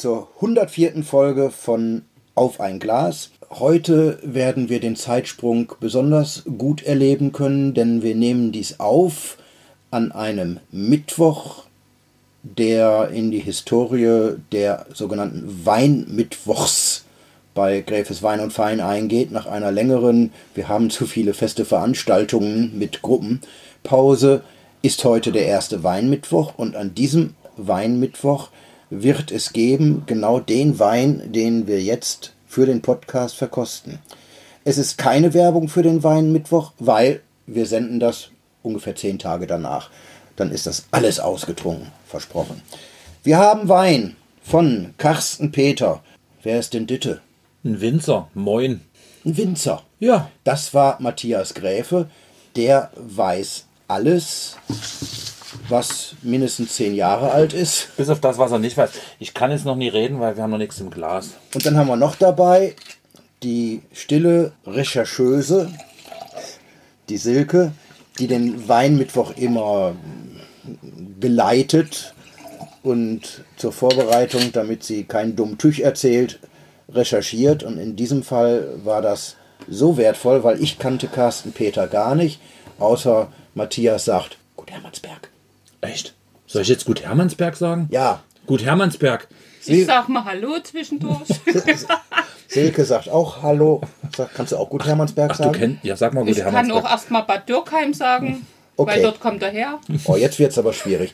zur 104. Folge von Auf ein Glas. Heute werden wir den Zeitsprung besonders gut erleben können, denn wir nehmen dies auf an einem Mittwoch, der in die Historie der sogenannten Weinmittwochs bei Gräfes Wein und Fein eingeht, nach einer längeren, wir haben zu viele feste Veranstaltungen mit Gruppen, Pause, ist heute der erste Weinmittwoch und an diesem Weinmittwoch wird es geben genau den Wein, den wir jetzt für den Podcast verkosten. Es ist keine Werbung für den Weinmittwoch, weil wir senden das ungefähr zehn Tage danach. Dann ist das alles ausgetrunken, versprochen. Wir haben Wein von Carsten Peter. Wer ist denn Ditte? Ein Winzer, moin. Ein Winzer. Ja. Das war Matthias Gräfe. Der weiß alles, was mindestens zehn Jahre alt ist. Bis auf das, was er nicht weiß. Ich kann jetzt noch nie reden, weil wir haben noch nichts im Glas. Und dann haben wir noch dabei die stille Rechercheuse, die Silke, die den Weinmittwoch immer geleitet und zur Vorbereitung, damit sie keinen dummen Tüch erzählt, recherchiert. Und in diesem Fall war das so wertvoll, weil ich kannte Carsten Peter gar nicht, außer Matthias sagt, Gut Hermannsberg. Echt? Soll ich jetzt Gut Hermannsberg sagen? Ja. Gut Hermannsberg. Ich sag mal Hallo zwischendurch. Silke sagt auch Hallo. Sag, kannst du auch Gut Hermannsberg Ach, sagen? du kennst. Ja, sag mal Gut Ich kann Hermannsberg. auch erstmal Bad Dürkheim sagen, Okay. weil dort kommt er her. Oh, jetzt wird's aber schwierig.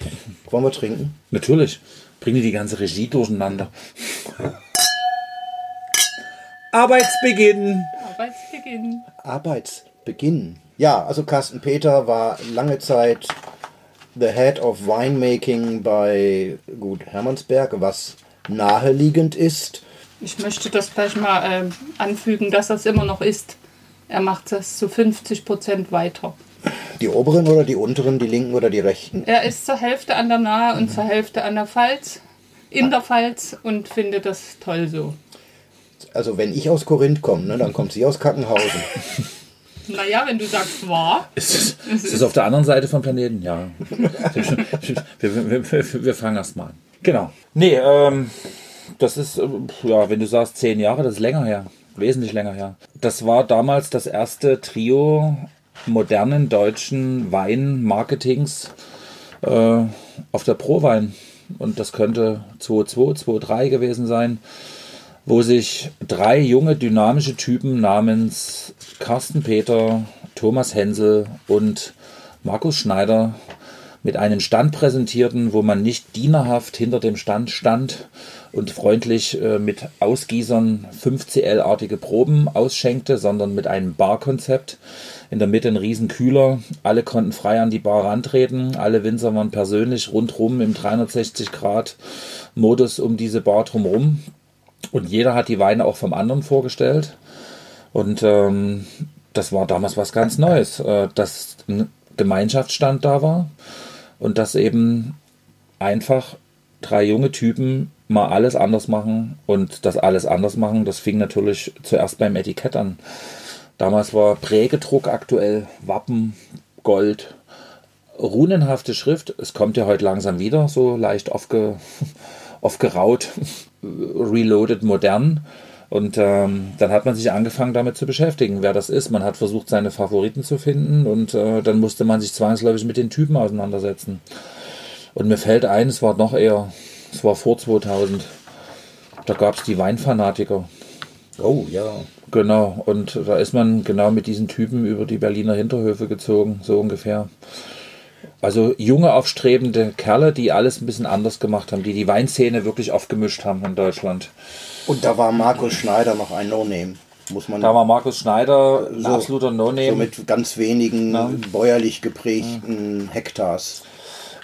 Wollen wir trinken? Natürlich. Bringen die ganze Regie durcheinander. Arbeitsbeginn. Arbeitsbeginn. Arbeitsbeginn. Ja, also Carsten Peter war lange Zeit the Head of Winemaking bei Gut Hermannsberg, was naheliegend ist. Ich möchte das gleich mal äh, anfügen, dass das immer noch ist. Er macht das zu 50 Prozent weiter. Die oberen oder die unteren, die linken oder die rechten? Er ist zur Hälfte an der Nahe und zur Hälfte an der Pfalz, in der Pfalz und findet das toll so. Also wenn ich aus Korinth komme, ne, dann kommt sie aus Kackenhausen. Naja, wenn du sagst, war. Ist es, ist es auf der anderen Seite vom Planeten? Ja. Wir, wir, wir, fangen erst mal an. Genau. Nee, ähm, das ist, äh, ja, wenn du sagst zehn Jahre, das ist länger her. Wesentlich länger her. Das war damals das erste Trio modernen deutschen Weinmarketings äh, auf der Prowein. Und das könnte 2.2, 2.3 gewesen sein, wo sich drei junge, dynamische Typen namens Carsten Peter, Thomas Hensel und Markus Schneider mit einem Stand präsentierten, wo man nicht dienerhaft hinter dem Stand stand und freundlich äh, mit Ausgießern 5CL-artige Proben ausschenkte, sondern mit einem Barkonzept. In der Mitte ein riesen Kühler. Alle konnten frei an die Bar rantreten. Alle Winzer waren persönlich rundrum im 360-Grad-Modus um diese Bar drumherum. Und jeder hat die Weine auch vom anderen vorgestellt. Und ähm, das war damals was ganz Neues, äh, dass ein Gemeinschaftsstand da war und dass eben einfach drei junge Typen mal alles anders machen und das alles anders machen, das fing natürlich zuerst beim Etikett an. Damals war Prägedruck aktuell, Wappen, Gold, runenhafte Schrift. Es kommt ja heute langsam wieder, so leicht aufge, aufgeraut, reloaded modern. Und ähm, dann hat man sich angefangen damit zu beschäftigen, wer das ist. Man hat versucht, seine Favoriten zu finden und äh, dann musste man sich zwangsläufig mit den Typen auseinandersetzen. Und mir fällt ein, es war noch eher, es war vor 2000. Da gab es die Weinfanatiker. Oh ja. Genau, und da ist man genau mit diesen Typen über die Berliner Hinterhöfe gezogen, so ungefähr. Also junge, aufstrebende Kerle, die alles ein bisschen anders gemacht haben, die die Weinszene wirklich aufgemischt haben in Deutschland. Und da war Markus Schneider noch ein No-Name. Muss man Da war Markus Schneider, ein So. absoluter so No-Name. mit ganz wenigen bäuerlich geprägten Hektars.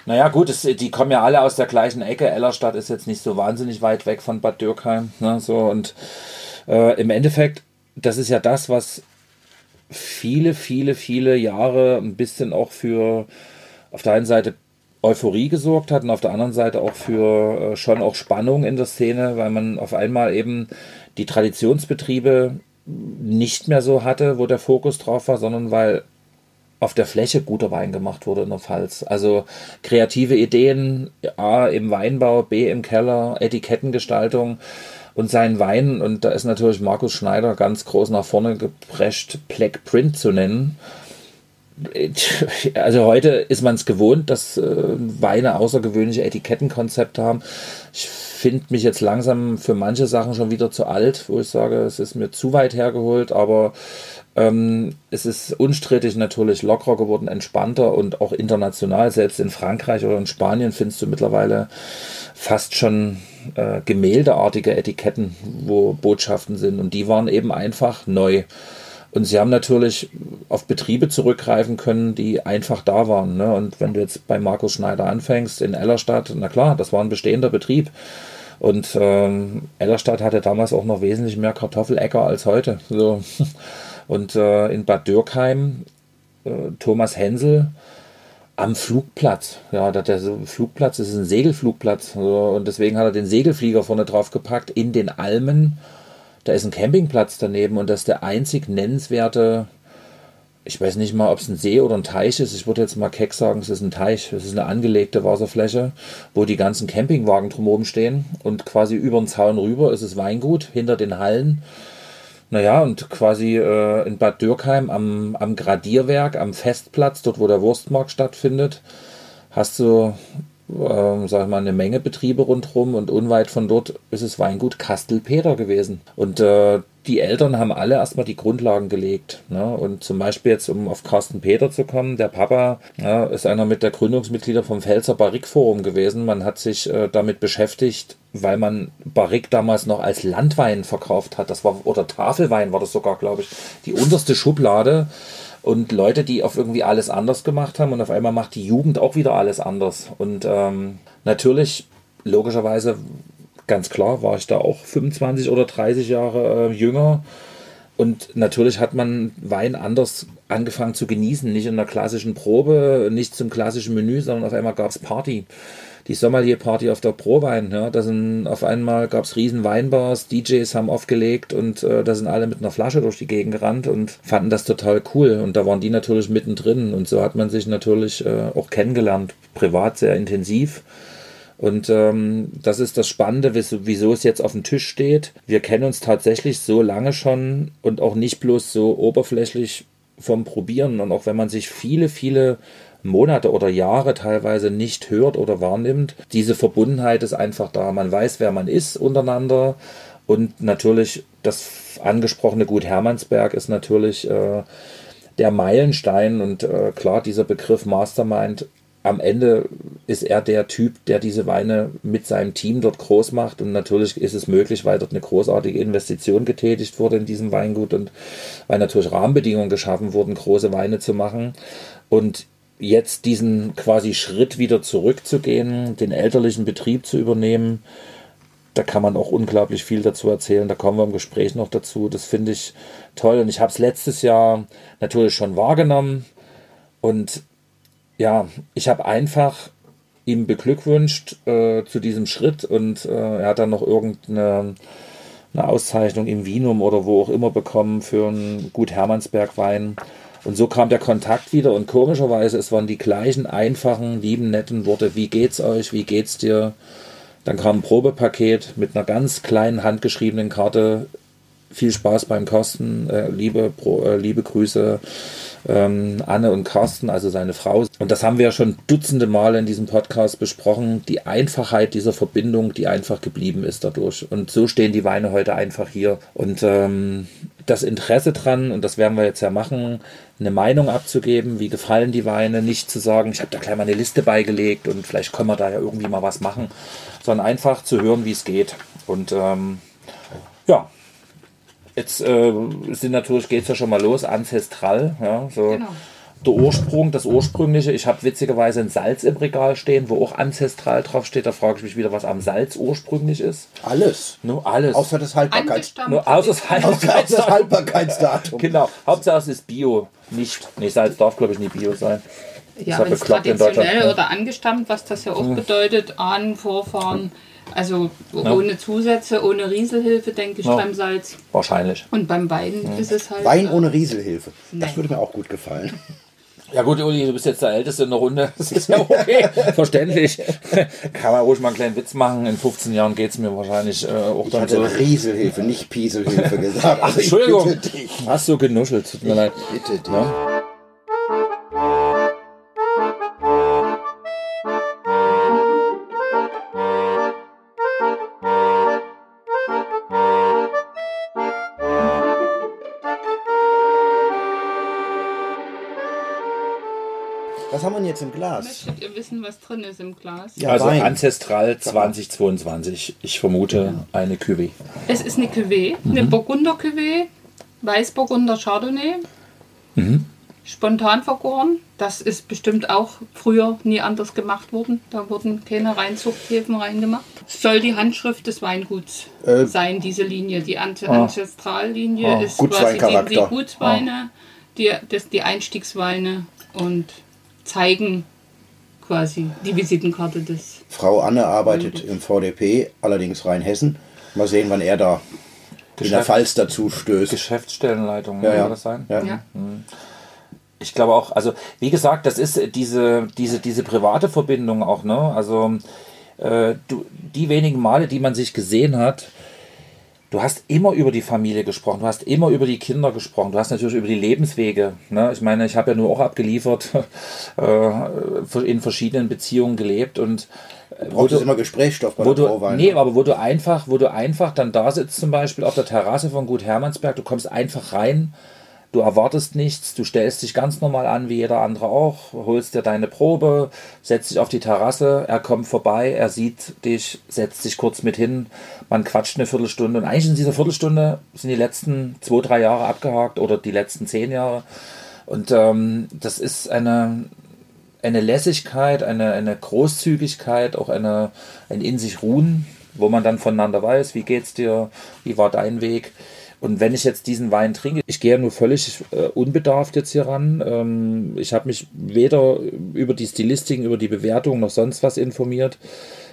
Naja, gut, es, die kommen ja alle aus der gleichen Ecke. Ellerstadt ist jetzt nicht so wahnsinnig weit weg von Bad Dürkheim. Ne, so, und äh, im Endeffekt, das ist ja das, was viele, viele, viele Jahre ein bisschen auch für auf der einen Seite Euphorie gesorgt hat und auf der anderen Seite auch für äh, schon auch Spannung in der Szene, weil man auf einmal eben die Traditionsbetriebe nicht mehr so hatte, wo der Fokus drauf war, sondern weil auf der Fläche guter Wein gemacht wurde in der Pfalz. Also kreative Ideen, A im Weinbau, B im Keller, Etikettengestaltung und seinen Wein. Und da ist natürlich Markus Schneider ganz groß nach vorne geprescht, Black Print zu nennen. Also heute ist man es gewohnt, dass äh, Weine außergewöhnliche Etikettenkonzepte haben. Ich finde mich jetzt langsam für manche Sachen schon wieder zu alt, wo ich sage, es ist mir zu weit hergeholt, aber ähm, es ist unstrittig natürlich lockerer geworden, entspannter und auch international. Selbst in Frankreich oder in Spanien findest du mittlerweile fast schon äh, gemäldeartige Etiketten, wo Botschaften sind. Und die waren eben einfach neu. Und sie haben natürlich auf Betriebe zurückgreifen können, die einfach da waren. Ne? Und wenn du jetzt bei Markus Schneider anfängst in Ellerstadt, na klar, das war ein bestehender Betrieb. Und ähm, Ellerstadt hatte damals auch noch wesentlich mehr Kartoffeläcker als heute. So. Und äh, in Bad Dürkheim, äh, Thomas Hensel am Flugplatz. Ja, der, der Flugplatz ist ein Segelflugplatz. So, und deswegen hat er den Segelflieger vorne drauf gepackt in den Almen. Da ist ein Campingplatz daneben und das ist der einzig nennenswerte ich weiß nicht mal, ob es ein See oder ein Teich ist. Ich würde jetzt mal keck sagen, es ist ein Teich. Es ist eine angelegte Wasserfläche, wo die ganzen Campingwagen drumherum stehen. Und quasi über den Zaun rüber ist es Weingut, hinter den Hallen. Naja, und quasi äh, in Bad Dürkheim am, am Gradierwerk, am Festplatz, dort wo der Wurstmarkt stattfindet, hast du, äh, sag ich mal, eine Menge Betriebe rundherum und unweit von dort ist es Weingut Kastelpeter gewesen. Und äh, die Eltern haben alle erstmal die Grundlagen gelegt. Ne? Und zum Beispiel jetzt, um auf Carsten Peter zu kommen, der Papa ja, ist einer mit der Gründungsmitglieder vom Pfälzer Barrique Forum gewesen. Man hat sich äh, damit beschäftigt, weil man Barrique damals noch als Landwein verkauft hat. Das war, oder Tafelwein war das sogar, glaube ich, die unterste Schublade. Und Leute, die auf irgendwie alles anders gemacht haben und auf einmal macht die Jugend auch wieder alles anders. Und ähm, natürlich, logischerweise ganz klar war ich da auch 25 oder 30 Jahre äh, jünger. Und natürlich hat man Wein anders angefangen zu genießen. Nicht in der klassischen Probe, nicht zum klassischen Menü, sondern auf einmal gab es Party. Die Sommelier-Party auf der Prowein. Ja, da sind auf einmal gab es riesen Weinbars, DJs haben aufgelegt und äh, da sind alle mit einer Flasche durch die Gegend gerannt und fanden das total cool. Und da waren die natürlich mittendrin. Und so hat man sich natürlich äh, auch kennengelernt, privat sehr intensiv. Und ähm, das ist das Spannende, wieso es jetzt auf dem Tisch steht. Wir kennen uns tatsächlich so lange schon und auch nicht bloß so oberflächlich vom Probieren. Und auch wenn man sich viele, viele Monate oder Jahre teilweise nicht hört oder wahrnimmt, diese Verbundenheit ist einfach da. Man weiß, wer man ist untereinander. Und natürlich das angesprochene Gut Hermannsberg ist natürlich äh, der Meilenstein. Und äh, klar, dieser Begriff Mastermind am Ende ist er der Typ, der diese Weine mit seinem Team dort groß macht. Und natürlich ist es möglich, weil dort eine großartige Investition getätigt wurde in diesem Weingut und weil natürlich Rahmenbedingungen geschaffen wurden, große Weine zu machen. Und jetzt diesen quasi Schritt wieder zurückzugehen, den elterlichen Betrieb zu übernehmen, da kann man auch unglaublich viel dazu erzählen. Da kommen wir im Gespräch noch dazu. Das finde ich toll. Und ich habe es letztes Jahr natürlich schon wahrgenommen. Und ja, ich habe einfach ihm beglückwünscht äh, zu diesem Schritt und äh, er hat dann noch irgendeine eine Auszeichnung im Wienum oder wo auch immer bekommen für einen Gut Hermannsberg Wein. Und so kam der Kontakt wieder und komischerweise, es waren die gleichen einfachen, lieben, netten Worte. Wie geht's euch? Wie geht's dir? Dann kam ein Probepaket mit einer ganz kleinen handgeschriebenen Karte. Viel Spaß beim Kosten, äh, liebe, Pro, äh, liebe Grüße ähm, Anne und Carsten, also seine Frau. Und das haben wir ja schon dutzende Male in diesem Podcast besprochen. Die Einfachheit dieser Verbindung, die einfach geblieben ist dadurch. Und so stehen die Weine heute einfach hier. Und ähm, das Interesse dran, und das werden wir jetzt ja machen, eine Meinung abzugeben, wie gefallen die Weine, nicht zu sagen, ich habe da gleich mal eine Liste beigelegt und vielleicht können wir da ja irgendwie mal was machen, sondern einfach zu hören, wie es geht. Und ähm, ja, Jetzt äh, sind natürlich, geht es ja schon mal los, ancestral, ja, so. Genau. Der Ursprung, das Ursprüngliche. Ich habe witzigerweise ein Salz im Regal stehen, wo auch ancestral drauf steht. Da frage ich mich wieder, was am Salz ursprünglich ist. Alles. Nur alles. Außer das Haltbarkeitsdatum. Außer das Haltbarkeitsdatum. das Haltbarkeitsdatum. genau. Hauptsache es ist Bio. Nicht. Nee, Salz darf, glaube ich, nicht Bio sein. Ja, wenn es traditionell oder angestammt, was das ja auch hm. bedeutet, Ahnen, Vorfahren. Also ohne Zusätze, ohne Rieselhilfe, denke ich, Ja. beim Salz. Wahrscheinlich. Und beim Wein ist es halt. Wein ohne Rieselhilfe. Das Nee. würde mir auch gut gefallen. Ja gut, Uli, du bist jetzt der Älteste in der Runde. Das ist ja okay. Verständlich. Kann man ruhig mal einen kleinen Witz machen. In 15 Jahren geht es mir wahrscheinlich äh, auch Ich dann hatte so. Rieselhilfe, nicht Pieselhilfe gesagt. Ach, Also ich Entschuldigung. bitte dich. Hast du genuschelt? Tut mir leid. Bitte dich. Ja. Jetzt im Glas? Möchtet ihr wissen, was drin ist im Glas? Ja, also Wein. Ancestral 2022. Ich vermute eine Cuvée. Es ist eine Cuvée, Mhm. eine Burgunder Cuvée, Weißburgunder Chardonnay, Mhm. spontan vergoren. Das ist bestimmt auch früher nie anders gemacht worden. Da wurden keine Reinzuchthäfen reingemacht. Es soll die Handschrift des Weinguts Äh, sein, diese Linie. Die Ante Ah. Ancestrallinie Ah, ist quasi die, die. Gutsweine, die, das, die Einstiegsweine und zeigen quasi die Visitenkarte des Frau Anne arbeitet im VDP, allerdings Rheinhessen. Mal sehen, wann er da in der Geschäft- Pfalz dazu stößt. Geschäftsstellenleitung, Ja, soll ja. das sein? Ja. ja. Ich glaube auch, also wie gesagt, das ist diese, diese, diese private Verbindung auch, ne? Also äh, du, die wenigen Male, die man sich gesehen hat, du hast immer über die Familie gesprochen, du hast immer über die Kinder gesprochen, du hast natürlich über die Lebenswege. Ne? Ich meine, ich habe ja nur auch abgeliefert, äh, in verschiedenen Beziehungen gelebt und äh, Braucht es immer Gesprächsstoff bei wo der Brauwein. nee, aber wo du einfach, wo du einfach dann da sitzt, zum Beispiel auf der Terrasse von Gut Hermannsberg, du kommst einfach rein, du erwartest nichts, du stellst dich ganz normal an, wie jeder andere auch, holst dir deine Probe, setzt dich auf die Terrasse, er kommt vorbei, er sieht dich, setzt sich kurz mit hin, man quatscht eine Viertelstunde und eigentlich in dieser Viertelstunde sind die letzten zwei, drei Jahre abgehakt oder die letzten zehn Jahre und ähm, das ist eine, eine Lässigkeit, eine, eine Großzügigkeit, auch eine, ein in sich ruhen, wo man dann voneinander weiß, wie geht's dir, wie war dein Weg. Und wenn ich jetzt diesen Wein trinke, ich gehe ja nur völlig äh, unbedarft jetzt hier ran. Ähm, ich habe mich weder über die Stilistiken, über die Bewertung noch sonst was informiert.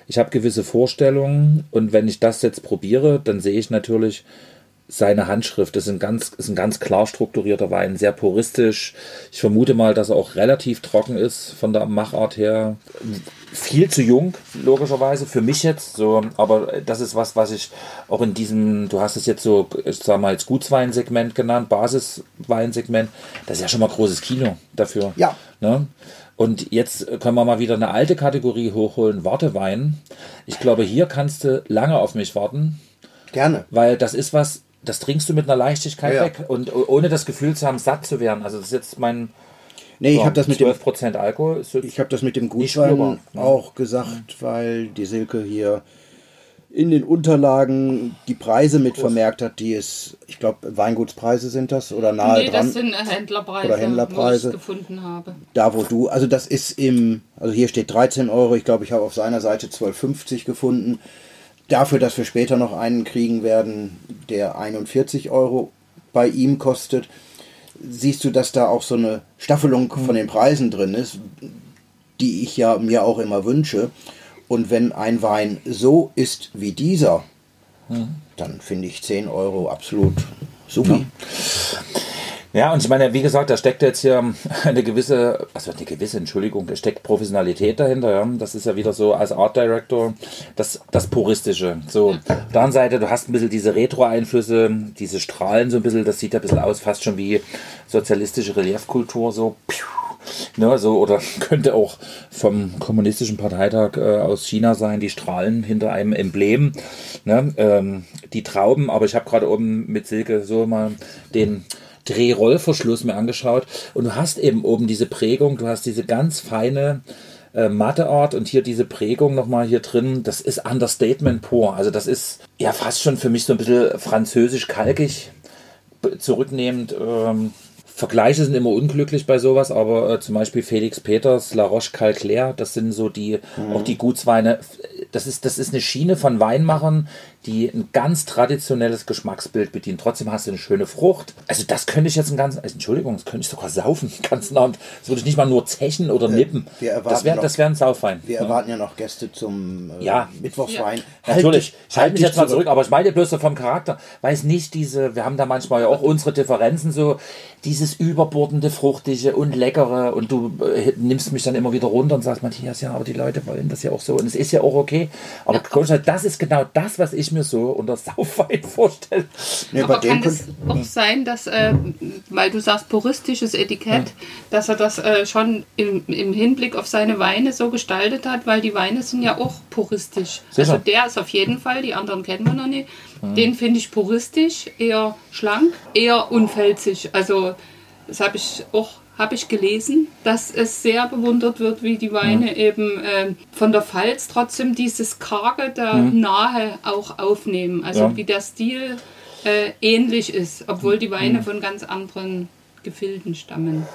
Ich habe gewisse Vorstellungen und wenn ich das jetzt probiere, dann sehe ich natürlich, seine Handschrift. Das ist ein ganz, ist ein ganz klar strukturierter Wein, sehr puristisch. Ich vermute mal, dass er auch relativ trocken ist von der Machart her. Viel zu jung, logischerweise, für mich jetzt. So, aber das ist was, was ich auch in diesem, du hast es jetzt so, ich sag mal, als Gutsweinsegment genannt, Basisweinsegment. Das ist ja schon mal großes Kino dafür. Ja. Ne? Und jetzt können wir mal wieder eine alte Kategorie hochholen, Wartewein. Ich glaube, hier kannst du lange auf mich warten. Gerne. Weil das ist was, das trinkst du mit einer Leichtigkeit Ja. weg und ohne das Gefühl zu haben, satt zu werden. Also das ist jetzt mein Nee, ich habe das mit dem 12% Alkohol. Ist jetzt, Ich habe das mit dem Gutwein ne? auch gesagt, weil die Silke hier in den Unterlagen die Preise mit vermerkt hat, die es, ich glaube, Weingutspreise sind das oder nahe nee, dran. das sind Händlerpreise, Oder Händlerpreise. wo ich gefunden habe. da wo du, also das ist im, also hier steht 13 Euro, ich glaube, ich habe auf seiner Seite 12,50 gefunden. Dafür, dass wir später noch einen kriegen werden, der 41 Euro bei ihm kostet, siehst du, dass da auch so eine Staffelung von den Preisen drin ist, die ich ja mir auch immer wünsche. Und wenn ein Wein so ist wie dieser, dann finde ich 10 Euro absolut supi. ja, und ich meine, wie gesagt, da steckt jetzt hier eine gewisse, also eine gewisse, Entschuldigung, da steckt Professionalität dahinter. Ja? Das ist ja wieder so als Art Director das, das Puristische. So, auf der anderen Seite, du hast ein bisschen diese Retro-Einflüsse, diese Strahlen so ein bisschen, das sieht ja ein bisschen aus, fast schon wie sozialistische Reliefkultur, so. Piu. Ne, so, oder könnte auch vom kommunistischen Parteitag äh, aus China sein, die Strahlen hinter einem Emblem, ne, ähm, die Trauben, aber ich habe gerade oben mit Silke so mal den Drehrollverschluss mir angeschaut. Und du hast eben oben diese Prägung, du hast diese ganz feine äh, Matteart und hier diese Prägung nochmal hier drin, das ist Understatement pur, also das ist ja fast schon für mich so ein bisschen französisch-kalkig zurücknehmend, ähm, Vergleiche sind immer unglücklich bei sowas, aber äh, zum Beispiel Felix Peters, La Roche Calclair, das sind so die, auch die Gutsweine. das ist, das ist eine Schiene von Weinmachern, die ein ganz traditionelles Geschmacksbild bedienen. Trotzdem hast du eine schöne Frucht. Also das könnte ich jetzt ein ganz, also Entschuldigung, das könnte ich sogar saufen, ganz Abend. Das würde ich nicht mal nur zechen oder nippen. wir erwarten das wäre das wär ein Saufwein. Wir erwarten ja noch Gäste zum äh, Ja. Mittwochswein. Natürlich, ich halte mich dich jetzt mal zurück, aber ich meine bloß so vom Charakter, weil es nicht diese, wir haben da manchmal ja auch unsere Differenzen so, dieses überbordende, fruchtige und leckere und du äh, nimmst mich dann immer wieder runter und sagst, Matthias, ja, aber die Leute wollen das ja auch so und es ist ja auch okay. Aber Grundsätzlich, das ist genau das, was ich mir so unter Saufwein vorstelle. Nee, Aber kann es auch sein, dass, äh, weil du sagst puristisches Etikett, dass er das äh, schon im, im Hinblick auf seine Weine so gestaltet hat, weil die Weine sind ja auch puristisch. Sicher. Also der ist auf jeden Fall, die anderen kennen wir noch nicht. Den finde ich puristisch, eher schlank, eher unfälzig. Also das habe ich auch habe ich gelesen, dass es sehr bewundert wird, wie die Weine eben äh, von der Pfalz trotzdem dieses karge da nahe auch aufnehmen. Also Ja. wie der Stil äh, ähnlich ist, obwohl die Weine von ganz anderen Gefilden stammen.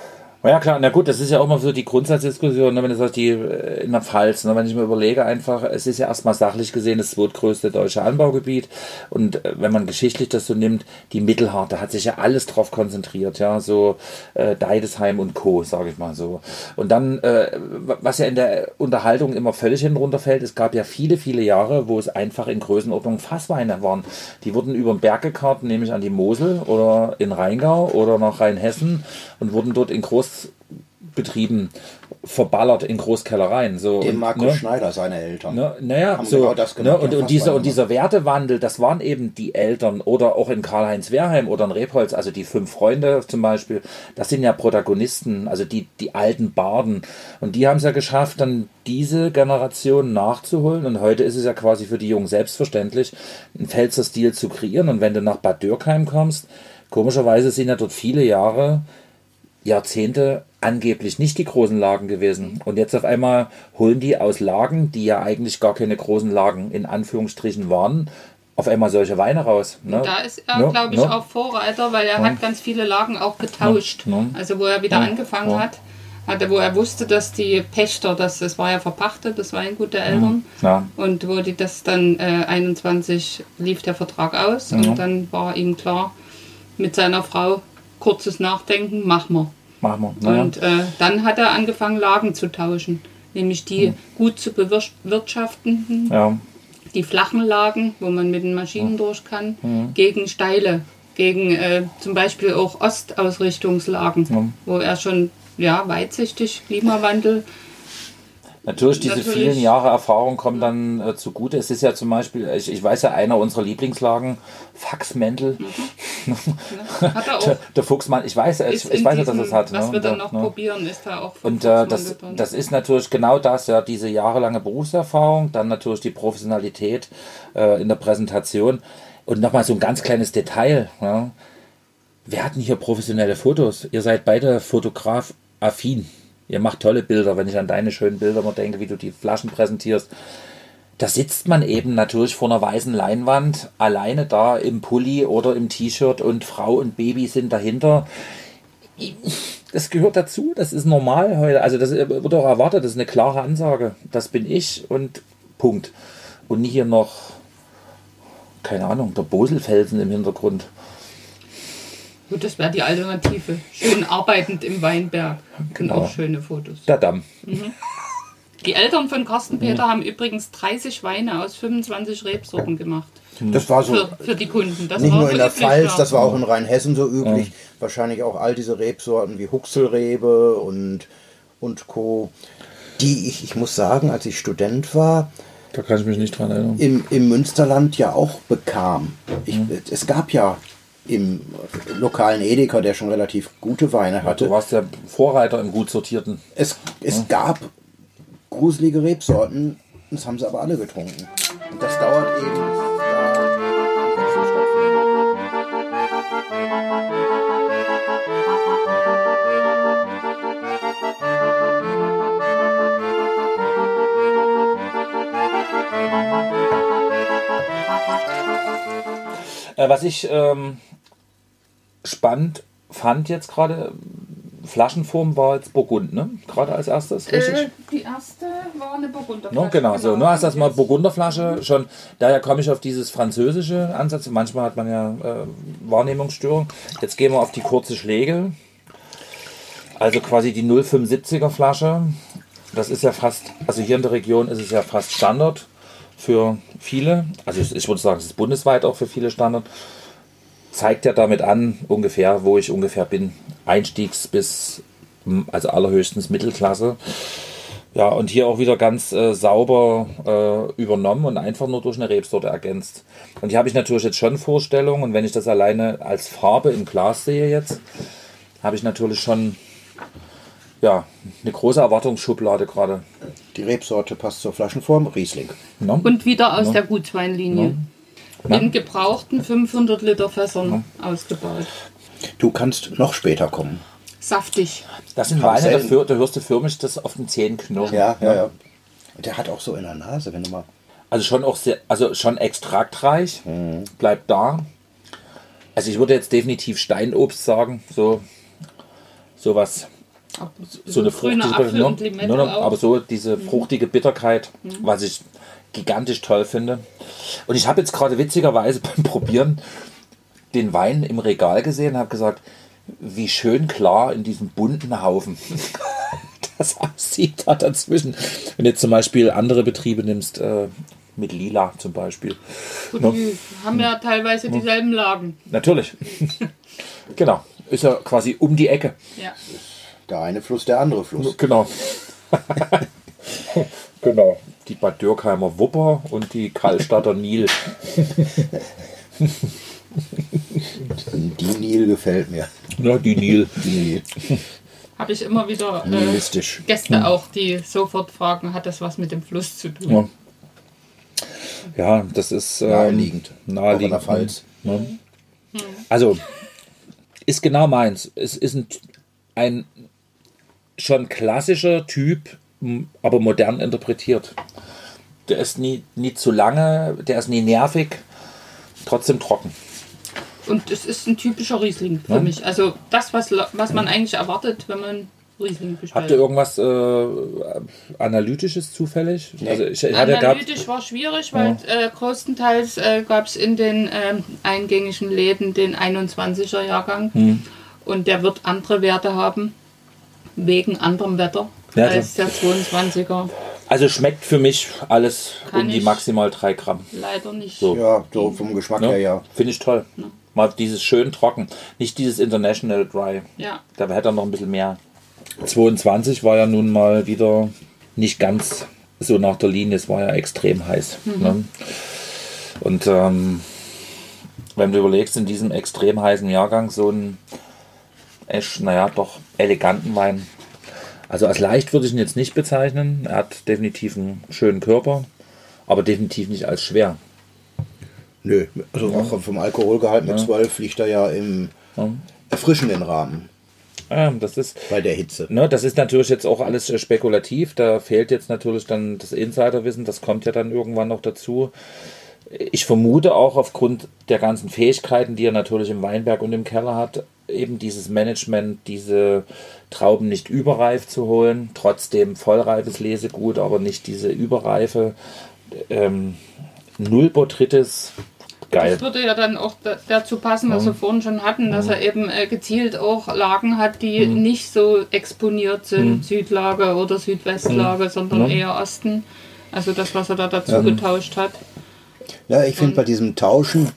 Ja klar, na gut, das ist ja auch mal so die Grundsatzdiskussion, ne, wenn du sagst, die äh, in der Pfalz, ne, wenn ich mir überlege einfach, es ist ja erstmal sachlich gesehen das zweitgrößte deutsche Anbaugebiet und äh, wenn man geschichtlich das so nimmt, die Mittelharte hat sich ja alles drauf konzentriert, ja, so äh, Deidesheim und Co., sage ich mal so. Und dann, äh, was ja in der Unterhaltung immer völlig hinten runterfällt, es gab ja viele, viele Jahre, wo es einfach in Größenordnung Fassweine waren. Die wurden über den Berg gekarrt, nämlich an die Mosel oder in Rheingau oder nach Rheinhessen und wurden dort in Großbetrieben verballert in Großkellereien. So, Dem Markus ne? Schneider, seine Eltern. Ne, naja, Haben so, genau das gemacht, ne, und, und, dieser, und dieser Wertewandel, das waren eben die Eltern oder auch in Karl-Heinz Wehrheim oder in Rebholz, also die fünf Freunde zum Beispiel, das sind ja Protagonisten, also die, die alten Barden. Und die haben es ja geschafft, dann diese Generation nachzuholen. Und heute ist es ja quasi für die Jungen selbstverständlich, einen Pfälzer Stil zu kreieren. Und wenn du nach Bad Dürkheim kommst, komischerweise sind ja dort viele Jahre Jahrzehnte angeblich nicht die großen Lagen gewesen. Und jetzt auf einmal holen die aus Lagen, die ja eigentlich gar keine großen Lagen in Anführungsstrichen waren, auf einmal solche Weine raus. Ne? Da ist er, Ne? glaube ich, Ne? auch Vorreiter, weil er hat ganz viele Lagen auch getauscht. Ne? Also wo er wieder angefangen hat, hatte, wo er wusste, dass die Pächter, das, das war ja verpachtet, das Weingut der Eltern. Ja. Und wo die das dann äh, 21 lief der Vertrag aus und dann war ihm klar, mit seiner Frau kurzes Nachdenken, machen wir. Machen wir. Naja. Und äh, dann hat er angefangen, Lagen zu tauschen. Nämlich die gut zu bewirtschaftenden, ja. die flachen Lagen, wo man mit den Maschinen durch kann, gegen steile, gegen äh, zum Beispiel auch Ostausrichtungslagen, wo er schon ja, weitsichtig, Klimawandel, Natürlich, diese Natürlich. vielen Jahre Erfahrung kommen dann äh, zugute. Es ist ja zum Beispiel, ich, ich weiß ja, einer unserer Lieblingslagen, Faxmäntel, hat er auch. der, der Fuchsmann, ich weiß, ich, ich weiß ja, dass es hat. Was ne? wir dann noch ne? probieren, ist da auch Und äh, das, das ist natürlich genau das, ja, diese jahrelange Berufserfahrung, dann natürlich die Professionalität äh, in der Präsentation. Und nochmal so ein ganz kleines Detail. Ja. Wir hatten hier professionelle Fotos. Ihr seid beide Fotograf-affin. Ihr macht tolle Bilder, wenn ich an deine schönen Bilder mal denke, wie du die Flaschen präsentierst. Da sitzt man eben natürlich vor einer weißen Leinwand, alleine da im Pulli oder im T-Shirt und Frau und Baby sind dahinter das gehört dazu, das ist normal heute. Also das wird auch erwartet, das ist eine klare Ansage. Das bin ich und Punkt. Und hier noch, keine Ahnung, der Boselfelsen im Hintergrund. Gut, das wäre die Alternative. Schön arbeitend im Weinberg. Genau. Und auch schöne Fotos. Der Damm. Die Eltern von Carsten Peter haben übrigens 30 Weine aus 25 Rebsorten gemacht. Das war so Für, für die Kunden. Das nicht war nur so in der üblich Pfalz, da. das war auch in Rheinhessen so üblich. Wahrscheinlich auch all diese Rebsorten wie Huxelrebe und, und Co. Die ich, ich muss sagen, als ich Student war, Da kann ich mich nicht dran erinnern. im, im Münsterland ja auch bekam. Ich, Es gab ja im lokalen Edeka, der schon relativ gute Weine Du hatte, warst der Vorreiter im gut sortierten. es, es gab gruselige Rebsorten, das haben sie aber alle getrunken. Und das dauert eben. Äh, was ich ähm, spannend fand jetzt gerade, Flaschenform war jetzt Burgund, ne? Gerade als erstes, richtig? Äh, die erste war eine Burgunderflasche. No, genau, so. Nur hast das mal Burgunderflasche schon. Daher komme ich auf dieses französische Ansatz. Manchmal hat man ja äh, Wahrnehmungsstörung. Jetzt gehen wir auf die kurze Schläge. Also quasi die 0,75er Flasche. Das ist ja fast, also hier in der Region ist es ja fast Standard für viele. Also ich, würde sagen, es ist bundesweit auch für viele Standard. Zeigt ja damit an, ungefähr, wo ich ungefähr bin. Einstiegs bis, also allerhöchstens Mittelklasse. Ja, und hier auch wieder ganz äh, sauber äh, übernommen und einfach nur durch eine Rebsorte ergänzt. Und hier habe ich natürlich jetzt schon Vorstellungen und wenn ich das alleine als Farbe im Glas sehe jetzt, habe ich natürlich schon ja, eine große Erwartungsschublade gerade. Die Rebsorte passt zur Flaschenform, Riesling. Ne? Und wieder aus der Gutsweinlinie. Ja. In gebrauchten 500 Liter Fässern ausgebaut. Du kannst noch später kommen. Saftig. Das sind Weine, da, selten. für, da hörst du förmlich das auf den Zähnen knurren. Ja, ja, ja. Und der hat auch so in der Nase, wenn du mal. Also schon auch sehr, also schon extraktreich, bleibt da. Also ich würde jetzt definitiv Steinobst sagen, so sowas, so eine fruchtige, Apfel noch- auch. Mhm. aber so diese fruchtige Bitterkeit, was ich gigantisch toll finde. Und ich habe jetzt gerade witzigerweise beim Probieren den Wein im Regal gesehen und habe gesagt, wie schön klar in diesem bunten Haufen das aussieht da dazwischen. Wenn du jetzt zum Beispiel andere Betriebe nimmst, äh, mit Lila zum Beispiel. Gut, No. die haben ja teilweise dieselben Lagen. Natürlich. genau. Ist ja quasi um die Ecke. Ja. Der eine Fluss, der andere Fluss. Genau. genau. Die Bad Dürkheimer Wupper und die Kallstadter Nil. Die Nil gefällt mir. Ja, die Nil. Die Nil. Habe ich immer wieder äh. Gäste auch, die sofort fragen, hat das was mit dem Fluss zu tun? Ja. Ja, das ist ähm, Naheliegend. Naheliegend. Der Pfalz. Ne? Also, ist genau meins. Es ist ein, ein schon klassischer Typ, aber modern interpretiert. Der ist nie, nie zu lange, der ist nie nervig, trotzdem trocken. Und es ist ein typischer Riesling für Ja. mich. Also das, was, la- was man eigentlich erwartet, wenn man Riesling bestellt. Habt ihr irgendwas äh, Analytisches zufällig? Also ich, ich Analytisch war schwierig, weil äh, größtenteils äh, gab es in den ähm, eingängigen Läden den 21er Jahrgang Hm. und der wird andere Werte haben, wegen anderem Wetter Ja, als der 22er. also schmeckt für mich alles Kann um die maximal 3 Gramm. Leider nicht. So. Ja, so vom Geschmack Ne? her, ja. Finde ich toll. Mal dieses schön trocken. Nicht dieses International Dry. Ja. Da hätte er noch ein bisschen mehr. 22 war ja nun mal wieder nicht ganz so nach der Linie. Es war ja extrem heiß. Ne? Und ähm, wenn du überlegst, in diesem extrem heißen Jahrgang so einen echt, naja, doch eleganten Wein. Also als leicht würde ich ihn jetzt nicht bezeichnen. Er hat definitiv einen schönen Körper, aber definitiv nicht als schwer. Nö, also auch vom Alkoholgehalt mit 12 liegt er ja im erfrischenden Rahmen Ja, das ist, bei der Hitze. Ne, das ist natürlich jetzt auch alles äh, spekulativ. Da fehlt jetzt natürlich dann das Insiderwissen. Das kommt ja dann irgendwann noch dazu. Ich vermute auch aufgrund der ganzen Fähigkeiten, die er natürlich im Weinberg und im Keller hat, eben dieses Management, diese Trauben nicht überreif zu holen. Trotzdem vollreifes Lesegut, aber nicht diese Überreife. Ähm, Null Botrytis. Geil. Das würde ja dann auch da, dazu passen, was wir vorhin schon hatten, dass er eben äh, gezielt auch Lagen hat, die Mhm. nicht so exponiert sind, Südlage oder Südwestlage, sondern Ja. eher Osten. Also das, was er da dazu getauscht hat. Ja, ich finde bei diesem Tauschen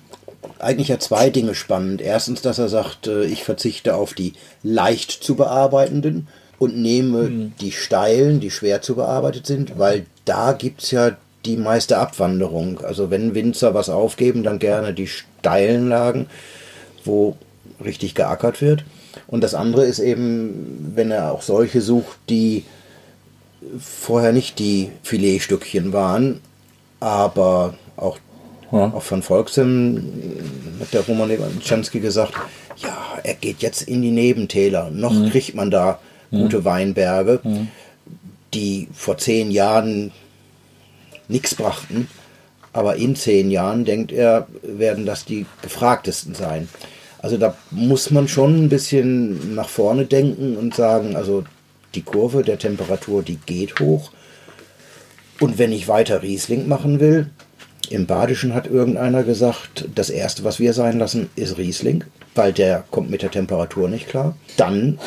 eigentlich ja zwei Dinge spannend. Erstens, dass er sagt, äh, ich verzichte auf die leicht zu bearbeitenden und nehme die steilen, die schwer zu bearbeitet sind, weil da gibt es ja die meiste Abwanderung. Also wenn Winzer was aufgeben, dann gerne die steilen Lagen, wo richtig geackert wird. Und das andere ist eben, wenn er auch solche sucht, die vorher nicht die Filetstückchen waren, aber auch, Ja. auch von Volksem hat der Roman Lewanczanski gesagt, ja, er geht jetzt in die Nebentäler. Noch Mhm. kriegt man da gute Weinberge, die vor zehn Jahren nichts brachten. Aber in zehn Jahren, denkt er, werden das die gefragtesten sein. Also da muss man schon ein bisschen nach vorne denken und sagen, also die Kurve der Temperatur, die geht hoch. Und wenn ich weiter Riesling machen will, im Badischen hat irgendeiner gesagt, das erste, was wir sein lassen, ist Riesling, weil der kommt mit der Temperatur nicht klar. Dann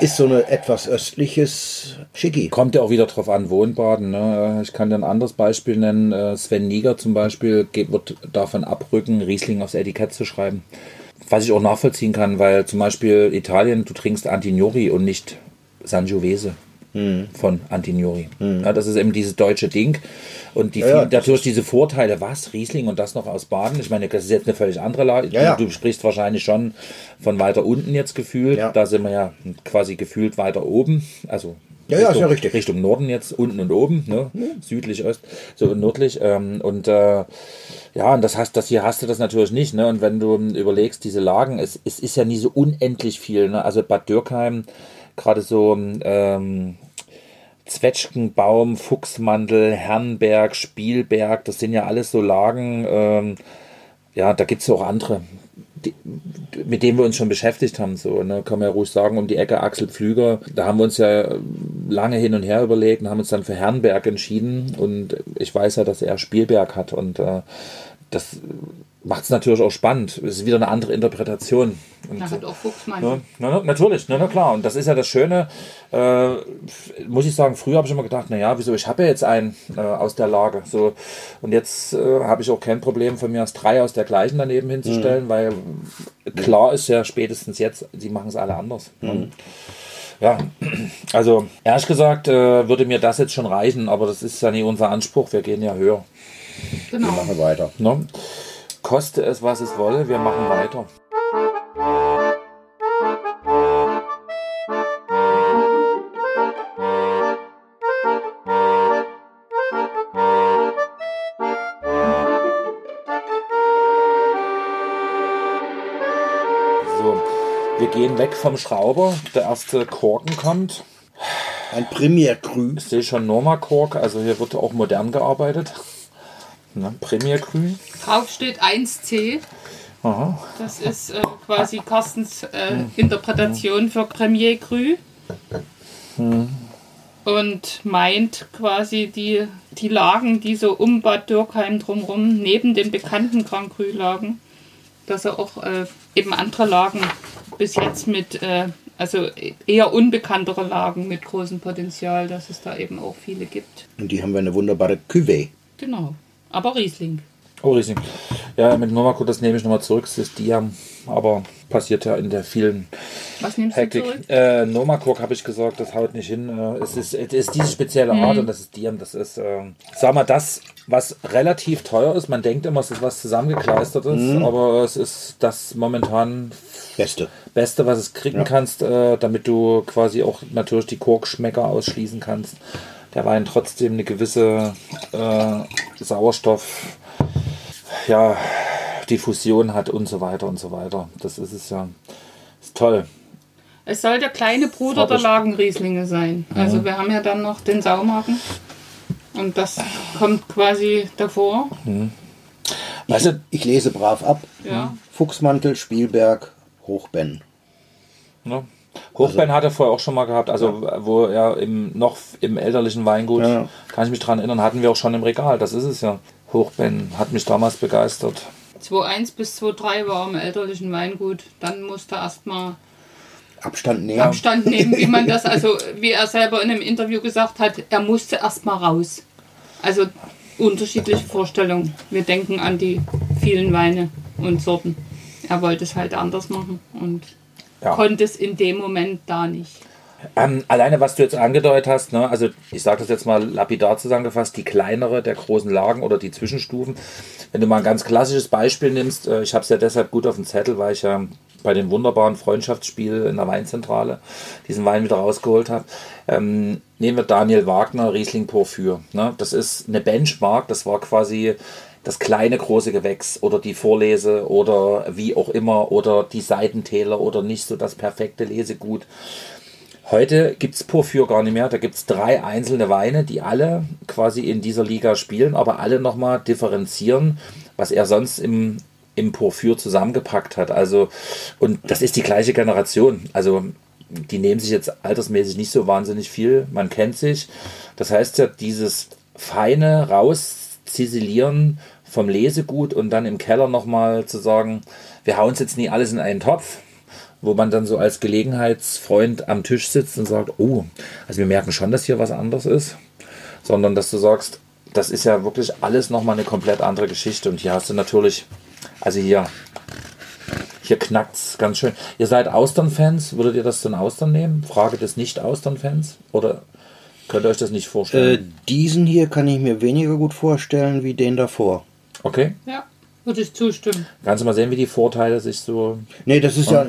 ist so ein etwas östliches Schicki. Kommt ja auch wieder drauf an, Wohnbaden. Ne? Ich kann dir ein anderes Beispiel nennen. Äh, Sven Niger zum Beispiel wird davon abrücken, Riesling aufs Etikett zu schreiben. Was ich auch nachvollziehen kann, weil zum Beispiel Italien, du trinkst Antignori und nicht Sangiovese hm. von Antignori. Hm. Ja, das ist eben dieses deutsche Ding. Und die ja, ja, natürlich diese Vorteile, was, Riesling und das noch aus Baden. Ich meine, das ist jetzt eine völlig andere Lage. Ja, du, du, sprichst wahrscheinlich schon von weiter unten jetzt gefühlt. Da sind wir ja quasi gefühlt weiter oben. Also ja, Richtung, ja, ist ja richtig. Richtung Norden jetzt, unten und oben, ne? südlich, öst, so nördlich. Ähm, und äh, ja, und das heißt, das hier hast du das natürlich nicht. Ne? Und wenn du überlegst, diese Lagen, es, es ist ja nie so unendlich viel. Ne? Also Bad Dürkheim, gerade so ähm, Zwetschgenbaum, Fuchsmandel, Herrenberg, Spielberg, das sind ja alles so Lagen. Ähm, ja, da gibt es auch andere, die, mit denen wir uns schon beschäftigt haben. So, ne, kann man ja ruhig sagen, um die Ecke Axel Pflüger. Da haben wir uns ja lange hin und her überlegt und haben uns dann für Herrenberg entschieden. Und ich weiß ja, dass er Spielberg hat und äh, das macht es natürlich auch spannend. Es ist wieder eine andere Interpretation. Und da hat auch Fuchsmann. Ja, na, natürlich, na, na, klar. Und das ist ja das Schöne. Äh, muss ich sagen, früher habe ich immer gedacht, naja, wieso, ich habe ja jetzt einen äh, aus der Lage. So, und jetzt äh, habe ich auch kein Problem von mir aus drei aus der gleichen daneben hinzustellen, mhm. weil klar ist ja spätestens jetzt, sie machen es alle anders. Mhm. Ja, also ehrlich gesagt äh, würde mir das jetzt schon reichen, aber das ist ja nie unser Anspruch. Wir gehen ja höher. Genau. Wir machen weiter. Ne? Koste es, was es wolle, wir machen weiter. So, wir gehen weg vom Schrauber. Der erste Korken kommt. Ein Premier Cru. Ich sehe schon Norma Kork, also hier wird auch modern gearbeitet. Ne? Premier Cru. Drauf steht 1C. Aha. Das ist äh, quasi Carstens äh. Interpretation für Premier Cru. Hm. Und meint quasi die, die Lagen, die so um Bad Dürkheim drumherum, neben den bekannten Grand Cru lagen, dass er auch äh, eben andere Lagen bis jetzt mit, äh, also eher unbekanntere Lagen mit großem Potenzial, dass es da eben auch viele gibt. Und die haben wir eine wunderbare Cuvée. Genau. Aber Riesling. Oh, Riesling. Ja, mit Novako, das nehme ich nochmal zurück. Das ist Diam. Aber passiert ja in der vielen Was nimmst Hektik. Du zurück? Äh, Nomakok habe ich gesagt, das haut nicht hin. Äh, es, ist, es ist diese spezielle Art mhm. und das ist Diam. Das ist, äh, sag mal, das, was relativ teuer ist. Man denkt immer, es ist was zusammengekleistertes, mhm. aber es ist das momentan Beste. Beste, was es kriegen ja. kannst, äh, damit du quasi auch natürlich die Korkschmecker ausschließen kannst der Wein trotzdem eine gewisse äh, Sauerstoff, ja, Diffusion hat und so weiter und so weiter. Das ist es ja. Ist toll. Es soll der kleine Bruder der Lagenrieslinge sein. Mhm. Also wir haben ja dann noch den Saumagen. Und das kommt quasi davor. Mhm. Weißt du, ich, ich lese brav ab. Ja. Fuchsmantel, Spielberg, Hochbenn. Ja. Hochbein also, hat er vorher auch schon mal gehabt, also ja. wo er im, noch im elterlichen Weingut, ja. kann ich mich daran erinnern, hatten wir auch schon im Regal, das ist es ja. Hochbein hat mich damals begeistert. 2.1 bis 2.3 war im elterlichen Weingut, dann musste er erstmal Abstand nehmen. Abstand nehmen, wie man das, also wie er selber in einem Interview gesagt hat, er musste erstmal raus. Also unterschiedliche Vorstellungen. Wir denken an die vielen Weine und Sorten. Er wollte es halt anders machen und ja. konnte es in dem Moment da nicht. Ähm, alleine, was du jetzt angedeutet hast, ne, also ich sage das jetzt mal lapidar zusammengefasst, die kleinere der großen Lagen oder die Zwischenstufen. Wenn du mal ein ganz klassisches Beispiel nimmst, äh, ich habe es ja deshalb gut auf dem Zettel, weil ich ja bei dem wunderbaren Freundschaftsspiel in der Weinzentrale diesen Wein wieder rausgeholt habe. Ähm, nehmen wir Daniel Wagner, Riesling Porphyr. Ne? Das ist eine Benchmark, das war quasi das kleine große Gewächs oder die Vorlese oder wie auch immer oder die Seitentäler oder nicht so das perfekte Lesegut. Heute gibt es Porphyr gar nicht mehr. Da gibt es drei einzelne Weine, die alle quasi in dieser Liga spielen, aber alle nochmal differenzieren, was er sonst im im Porphyr zusammengepackt hat. Also, und das ist die gleiche Generation. Also, die nehmen sich jetzt altersmäßig nicht so wahnsinnig viel. Man kennt sich. Das heißt ja, dieses feine Rausziselieren vom Lesegut und dann im Keller nochmal zu sagen, wir hauen es jetzt nie alles in einen Topf, wo man dann so als Gelegenheitsfreund am Tisch sitzt und sagt, oh, also wir merken schon, dass hier was anderes ist, sondern dass du sagst, das ist ja wirklich alles nochmal eine komplett andere Geschichte und hier hast du natürlich, also hier, hier knackt es ganz schön. Ihr seid Austern-Fans, würdet ihr das dann Austern nehmen? Frage des Nicht-Austern-Fans oder könnt ihr euch das nicht Äh, vorstellen? diesen hier kann ich mir weniger gut vorstellen wie den davor. Okay, Ja, würde ich zustimmen. kannst du mal sehen, wie die Vorteile sich so Nee, das ist ja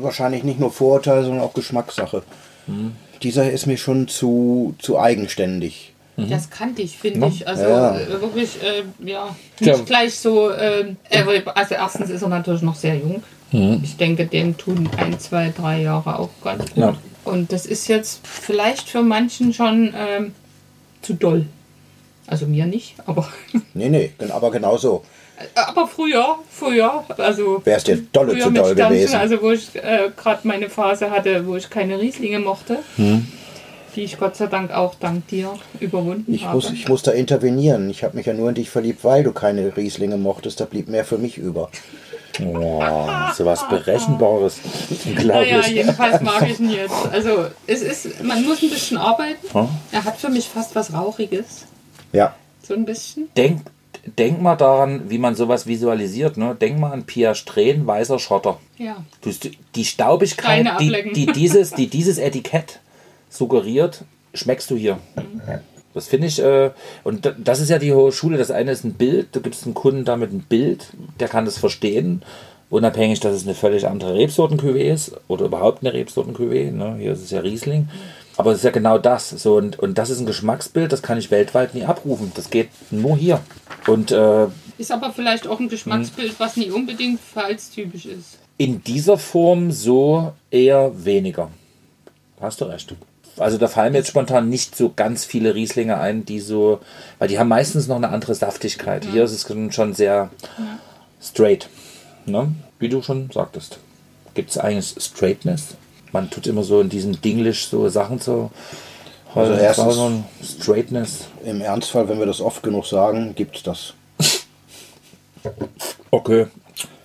wahrscheinlich nicht nur Vorurteil, sondern auch Geschmackssache. Mhm. Dieser ist mir schon zu, zu eigenständig. Das kannte ich, finde Ja. ich. Also Ja. äh, wirklich, äh, ja, nicht Ja. gleich so. Äh, also erstens ist er natürlich noch sehr jung. Mhm. Ich denke, dem tun ein, zwei, drei Jahre auch ganz gut. Ja. Und das ist jetzt vielleicht für manchen schon ähm, zu doll. Also mir nicht, aber, Nee, nee, aber genau so. aber früher, früher, also Wär's dir dolle zu doll Sternchen, gewesen. Also wo ich äh, gerade meine Phase hatte, wo ich keine Rieslinge mochte, Hm. die ich Gott sei Dank auch dank dir überwunden Ich habe. muss, ich muss da intervenieren. Ich habe mich ja nur in dich verliebt, weil du keine Rieslinge mochtest. Da blieb mehr für mich über. Oh, so was Berechenbares. Naja, jedenfalls mag ich ihn jetzt. Also es ist, man muss ein bisschen arbeiten. Er hat für mich fast was Rauchiges. Ja, So ein bisschen. Denk, denk mal daran, wie man sowas visualisiert. Ne? Denk mal an Pia Strehn, weißer Schotter. Ja. Du, die Staubigkeit, die, die, dieses, die dieses Etikett suggeriert, schmeckst du hier. Mhm. Das finde ich, äh, und da- das ist ja die hohe Schule. Das eine ist ein Bild, du gibst einen Kunden damit ein Bild, der kann das verstehen, unabhängig, dass es eine völlig andere Rebsorten-Cuvée ist oder überhaupt eine Rebsorten-Cuvée. Ne? Hier ist es ja Riesling. Aber es ist ja genau das. So, und, und das ist ein Geschmacksbild, das kann ich weltweit nie abrufen. Das geht nur hier. Und äh, Ist aber vielleicht auch ein Geschmacksbild, was nie unbedingt pfalztypisch ist. in dieser Form so eher weniger. Hast du recht. Also da fallen mir jetzt spontan nicht so ganz viele Rieslinge ein, die so, weil die haben meistens noch eine andere Saftigkeit. Hier ist es schon sehr straight. Ne? Wie du schon sagtest. Gibt es eigentlich Straightness? Man tut immer so in diesem Dinglish so Sachen zu. Also erstens- Straightness. im Ernstfall, wenn wir das oft genug sagen, gibt's das. Okay.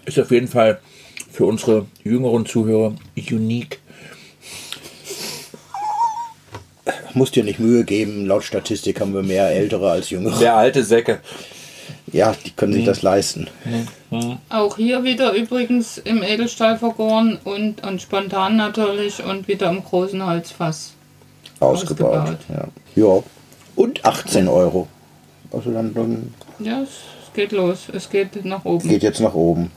Ist auf jeden Fall für unsere jüngeren Zuhörer unique. Musst dir nicht Mühe geben. Laut Statistik haben wir mehr Ältere als Jüngere. Der alte Säcke. Ja, die können sich das leisten. Auch hier wieder übrigens im Edelstahl vergoren und, und spontan natürlich und wieder im großen Holzfass. Ausgebaut. Ausgebaut. Ja. ja. Und 18 Euro. Also dann, dann Ja, es, es geht los. Es geht nach oben. geht jetzt nach oben.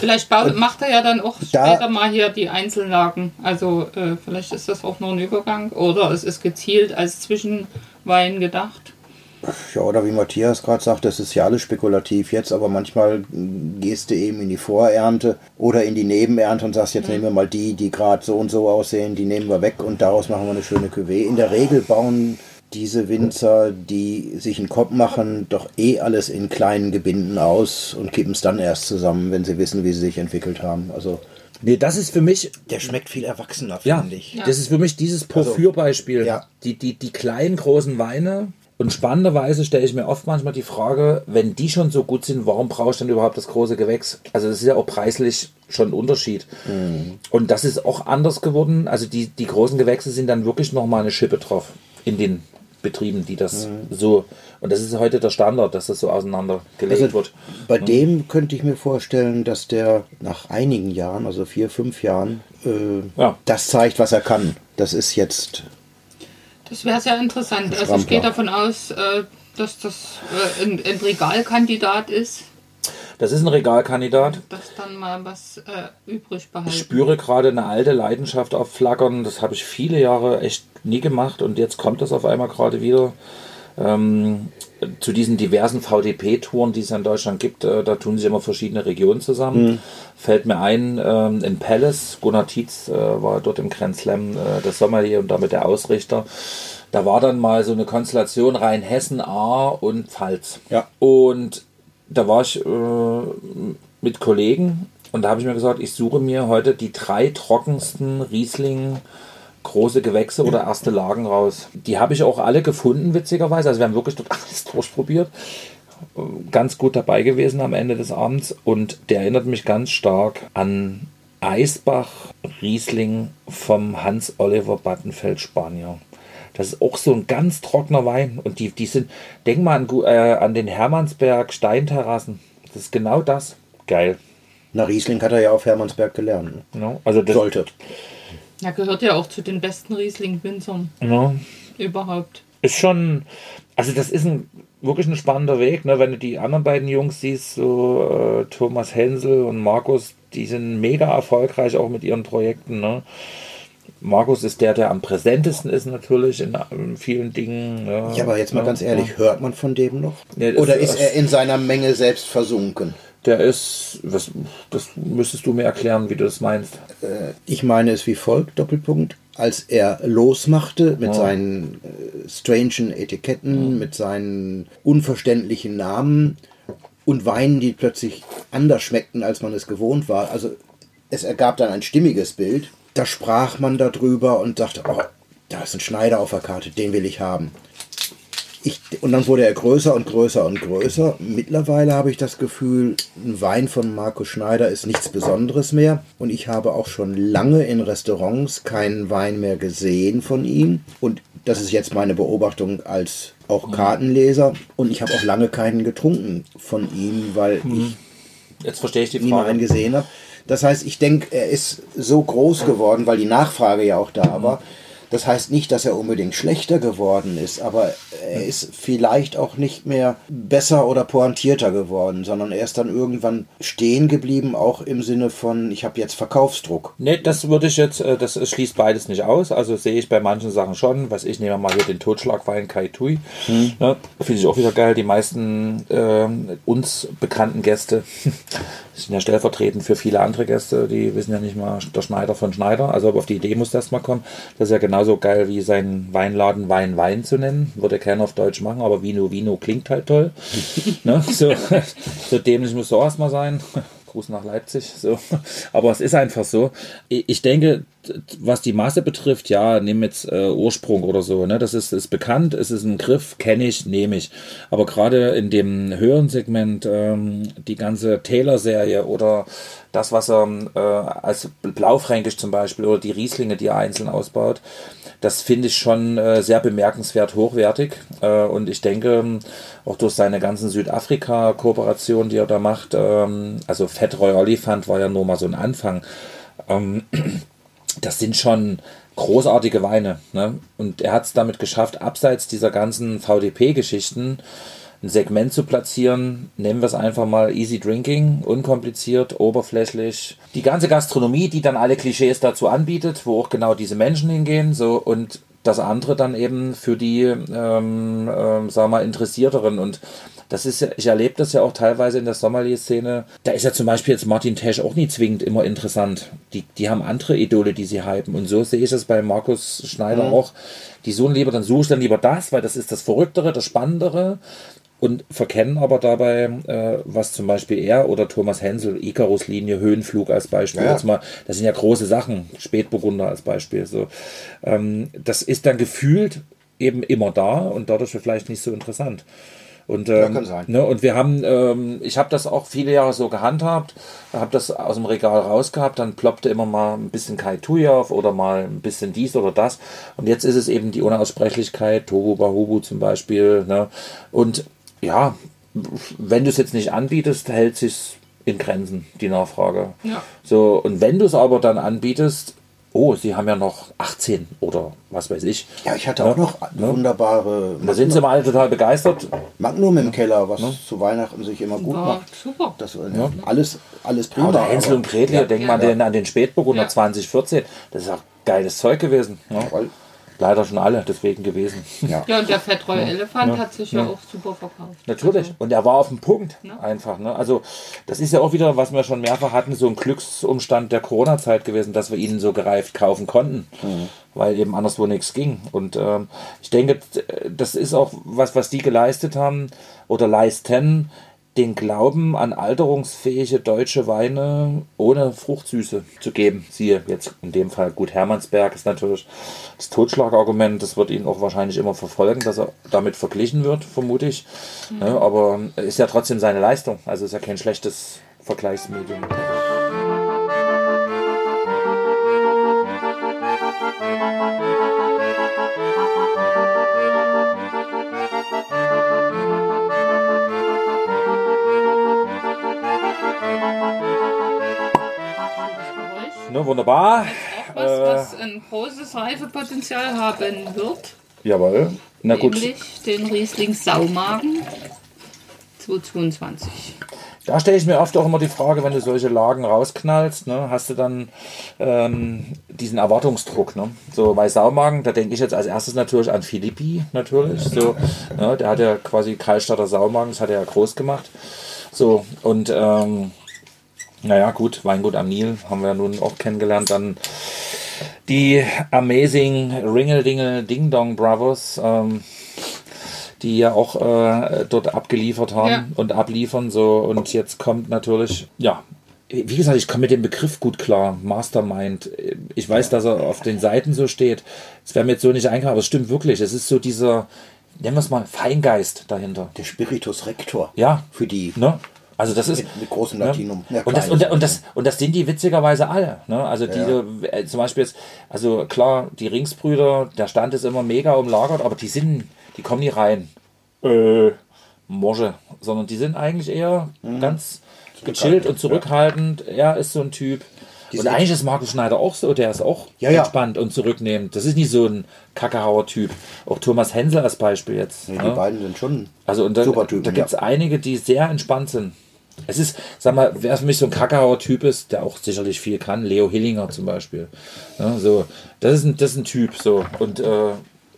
Vielleicht baut, macht er ja dann auch Da- später mal hier die Einzellagen. Also äh, vielleicht ist das auch nur ein Übergang oder es ist gezielt als Zwischenwein gedacht. Ja, oder wie Matthias gerade sagt, das ist ja alles spekulativ jetzt, aber manchmal gehst du eben in die Vorernte oder in die Nebenernte und sagst, jetzt nehmen wir mal die, die gerade so und so aussehen, die nehmen wir weg und daraus machen wir eine schöne Cuvée. In der Regel bauen diese Winzer, die sich einen Kopf machen, doch eh alles in kleinen Gebinden aus und kippen es dann erst zusammen, wenn sie wissen, wie sie sich entwickelt haben. Also Nee, das ist für mich, der schmeckt viel erwachsener, ja, finde ich. das ist für mich dieses Porphyrbeispiel. ja. Die, die, die kleinen, großen Weine. Und spannenderweise stelle ich mir oft manchmal die Frage, wenn die schon so gut sind, warum brauche ich denn überhaupt das große Gewächs? Also das ist ja auch preislich schon ein Unterschied. Und das ist auch anders geworden. Also die, die großen Gewächse sind dann wirklich nochmal eine Schippe drauf in den Betrieben, die das so, und das ist heute der Standard, dass das so auseinandergelegt Also wird. bei dem könnte ich mir vorstellen, dass der nach einigen Jahren, also vier, fünf Jahren, äh, Ja. das zeigt, was er kann. Das ist jetzt, Das wäre sehr interessant. Also ich gehe davon aus, äh, dass das äh, ein, ein Regalkandidat ist, Das ist ein Regalkandidat. dass dann mal was äh, übrig Ich behalten. spüre gerade eine alte Leidenschaft auf Flackern. Das habe ich viele Jahre echt nie gemacht und jetzt kommt das auf einmal gerade wieder. Ähm, zu diesen diversen VDP-Touren, die es in Deutschland gibt, äh, da tun sich immer verschiedene Regionen zusammen. Fällt mir ein, ähm, in Palace, Gunnar Tietz äh, war dort im Grand Slam äh, das Sommelier und damit der Ausrichter. Da war dann mal so eine Konstellation Rheinhessen, A und Pfalz. Ja. Und da war ich äh, mit Kollegen und da habe ich mir gesagt, ich suche mir heute die drei trockensten Riesling große Gewächse oder erste Lagen raus. Die habe ich auch alle gefunden, witzigerweise. Also wir haben wirklich dort alles durchprobiert. Ganz gut dabei gewesen am Ende des Abends und der erinnert mich ganz stark an Eisbach Riesling vom Hans Oliver Battenfeld Spanier. Das ist auch so ein ganz trockener Wein. Und die, die sind, denk mal an, äh, an den Hermannsberg Steinterrassen. Das ist genau das. Geil. Na, Riesling hat er ja auf Hermannsberg gelernt. Genau. Also das, Sollte. Ja, gehört ja auch zu den besten Riesling-Winzern Ja. überhaupt. ist schon, also das ist ein wirklich ein spannender Weg, ne? wenn du die anderen beiden Jungs siehst, so äh, Thomas Hensel und Markus, die sind mega erfolgreich auch mit ihren Projekten. Ne? Markus ist der, der am präsentesten ist natürlich in, in vielen Dingen. Ne? Ja, aber jetzt mal Ja, ganz ehrlich, hört man von dem noch? Das- Oder ist das- er in seiner Menge selbst versunken? Der ist, was, das müsstest du mir erklären, wie du das meinst. Ich meine es wie folgt, Doppelpunkt. Als er losmachte mit seinen äh, strangen Etiketten, mit seinen unverständlichen Namen und Weinen, die plötzlich anders schmeckten, als man es gewohnt war. Also es ergab dann ein stimmiges Bild. Da sprach man darüber und dachte, oh, da ist ein Schneider auf der Karte, den will ich haben. Ich, und dann wurde er größer und größer und größer. Mittlerweile habe ich das Gefühl, ein Wein von Marco Schneider ist nichts Besonderes mehr. Und ich habe auch schon lange in Restaurants keinen Wein mehr gesehen von ihm. Und das ist jetzt meine Beobachtung als auch Kartenleser. Und ich habe auch lange keinen getrunken von ihm, weil ich Jetzt verstehe ich die Frage. einen gesehen habe. Das heißt, ich denke, er ist so groß geworden, weil die Nachfrage ja auch da war. Das heißt nicht, dass er unbedingt schlechter geworden ist, aber er ist vielleicht auch nicht mehr besser oder pointierter geworden, sondern er ist dann irgendwann stehen geblieben, auch im Sinne von, ich habe jetzt Verkaufsdruck. Nee, das würde ich jetzt, äh, das schließt beides nicht aus. Also sehe ich bei manchen Sachen schon. Was ich nehme mal hier den Totschlagwein Kai Tui. Ne, Finde ich auch wieder geil. Die meisten ähm, uns bekannten Gäste sind ja stellvertretend für viele andere Gäste. Die wissen ja nicht mal der Schneider von Schneider. Also auf die Idee muss das mal kommen. Das ist ja genauso geil wie seinen Weinladen Wein Wein zu nennen. Würde keiner auf Deutsch machen, aber Vino Vino klingt halt toll. ne? so, so dämlich muss so erstmal sein. Gruß nach Leipzig. So. Aber es ist einfach so. Ich denke, was die Masse betrifft, ja, nimm jetzt äh, Ursprung oder so. Ne? Das ist, ist bekannt, es ist ein Griff, kenne ich, nehme ich. Aber gerade in dem höheren Segment, ähm, die ganze Taylor-Serie oder das, was er äh, als Blaufränkisch zum Beispiel oder die Rieslinge, die er einzeln ausbaut, das finde ich schon äh, sehr bemerkenswert hochwertig. Äh, und ich denke, auch durch seine ganzen Südafrika-Kooperationen, die er da macht, ähm, also Fett Roy Oliphant war ja nur mal so ein Anfang. Ähm, das sind schon großartige Weine. Ne? Und er hat es damit geschafft, abseits dieser ganzen VDP-Geschichten ein Segment zu platzieren. Nehmen wir es einfach mal easy drinking, unkompliziert, oberflächlich. Die ganze Gastronomie, die dann alle Klischees dazu anbietet, wo auch genau diese Menschen hingehen, so und das andere dann eben für die, ähm, ähm, sagen wir mal, Interessierteren. Und das ist ja, ich erlebe das ja auch teilweise in der Sommelier-Szene. Da ist ja zum Beispiel jetzt Martin Tesch auch nie zwingend immer interessant. Die, die haben andere Idole, die sie hypen. Und so sehe ich es bei Markus Schneider auch. Die suchen lieber, dann suche ich dann lieber das, weil das ist das Verrücktere, das Spannendere. Und verkennen aber dabei, äh, was zum Beispiel er oder Thomas Hensel, Icarus-Linie, Höhenflug als Beispiel, Ja. jetzt mal, das sind ja große Sachen, Spätburgunder als Beispiel. So. Ähm, das ist dann gefühlt eben immer da und dadurch vielleicht nicht so interessant. Und, ähm, kann sein. Ne, und wir haben, ähm, ich habe das auch viele Jahre so gehandhabt, habe das aus dem Regal rausgehabt, dann ploppte immer mal ein bisschen Kai Tui auf oder mal ein bisschen dies oder das. Und jetzt ist es eben die Unaussprechlichkeit, Tohu Bahubu zum Beispiel. Ne? Und ja, wenn du es jetzt nicht anbietest, hält sich in Grenzen, die Nachfrage. Ja. So, und wenn du es aber dann anbietest, oh, sie haben ja noch 18 oder was weiß ich. Ja, ich hatte auch noch wunderbare Da sind sie mal alle total begeistert. Magnum im Keller, was zu Weihnachten sich immer gut War macht. super. Das, äh, alles, alles prima. Oder Hänsel und Gretel, Ja, denk ja. mal an den, an den Spätburgunder Ja. 2014. Das ist auch geiles Zeug gewesen. Ne? Voll. Leider schon alle deswegen gewesen. Ja. Ja, und der Fettroy Elefant hat sich ja. auch super verkauft. Natürlich. Also, Und er war auf dem Punkt Ja. einfach. Ne? Also das ist ja auch wieder, was wir schon mehrfach hatten, so ein Glücksumstand der Corona-Zeit gewesen, dass wir ihn so gereift kaufen konnten, weil eben anderswo nichts ging. Und ähm, ich denke, das ist auch was, was die geleistet haben oder leisten. Den Glauben an alterungsfähige deutsche Weine ohne Fruchtsüße zu geben. Siehe jetzt in dem Fall gut Hermannsberg ist natürlich das Totschlagargument. Das wird ihn auch wahrscheinlich immer verfolgen, dass er damit verglichen wird, vermute ich. Mhm. Ja, aber ist ja trotzdem seine Leistung. Also ist ja kein schlechtes Vergleichsmedium. Wunderbar. Auch was, äh, was ein großes Reifepotenzial haben wird. Jawohl. Na gut. Nämlich den Riesling Saumagen 222. Da stelle ich mir oft auch immer die Frage, wenn du solche Lagen rausknallst, ne, hast du dann ähm, diesen Erwartungsdruck. Ne? So bei Saumagen, da denke ich jetzt als erstes natürlich an Philippi, natürlich. So, ne, der hat ja quasi Karlstadter Saumagen, das hat er ja groß gemacht. So, und ähm, naja, gut, Weingut am Nil haben wir ja nun auch kennengelernt. Dann die Amazing Ringel Dingel Ding Dong Brothers, ähm, die ja auch äh, dort abgeliefert haben ja. und abliefern. So, und jetzt kommt natürlich, ja, wie gesagt, ich komme mit dem Begriff gut klar, Mastermind. Ich weiß, dass er auf den Seiten so steht. Es wäre mir jetzt so nicht eingefallen, aber es stimmt wirklich. Es ist so dieser, nennen wir es mal, Feingeist dahinter. Der Spiritus Rector. Ja. Für die. Ne? Also das ist mit, mit großen Latinum. Ne? Ja, und, das, und, und, das, und das sind die witzigerweise alle. Ne? Also ja. diese, äh, zum Beispiel jetzt, also klar, die Ringsbrüder, der Stand ist immer mega umlagert, aber die sind, die kommen nie rein. Äh, Mosche, sondern die sind eigentlich eher mhm. ganz gechillt und zurückhaltend. Ja. Er ist so ein Typ. Die und eigentlich ist Markus Schneider auch so, der ist auch ja, entspannt ja. und zurücknehmend. Das ist nicht so ein Kackehauer Typ. Auch Thomas Hensel als Beispiel jetzt. Nee, ne? Die beiden sind schon also und da, super Typen. Da gibt es einige, die sehr entspannt sind. Es ist, sag mal, wer für mich so ein Kackauer Typ ist, der auch sicherlich viel kann, Leo Hillinger zum Beispiel. Ja, so, das ist ein, das ist ein Typ, so. Und äh,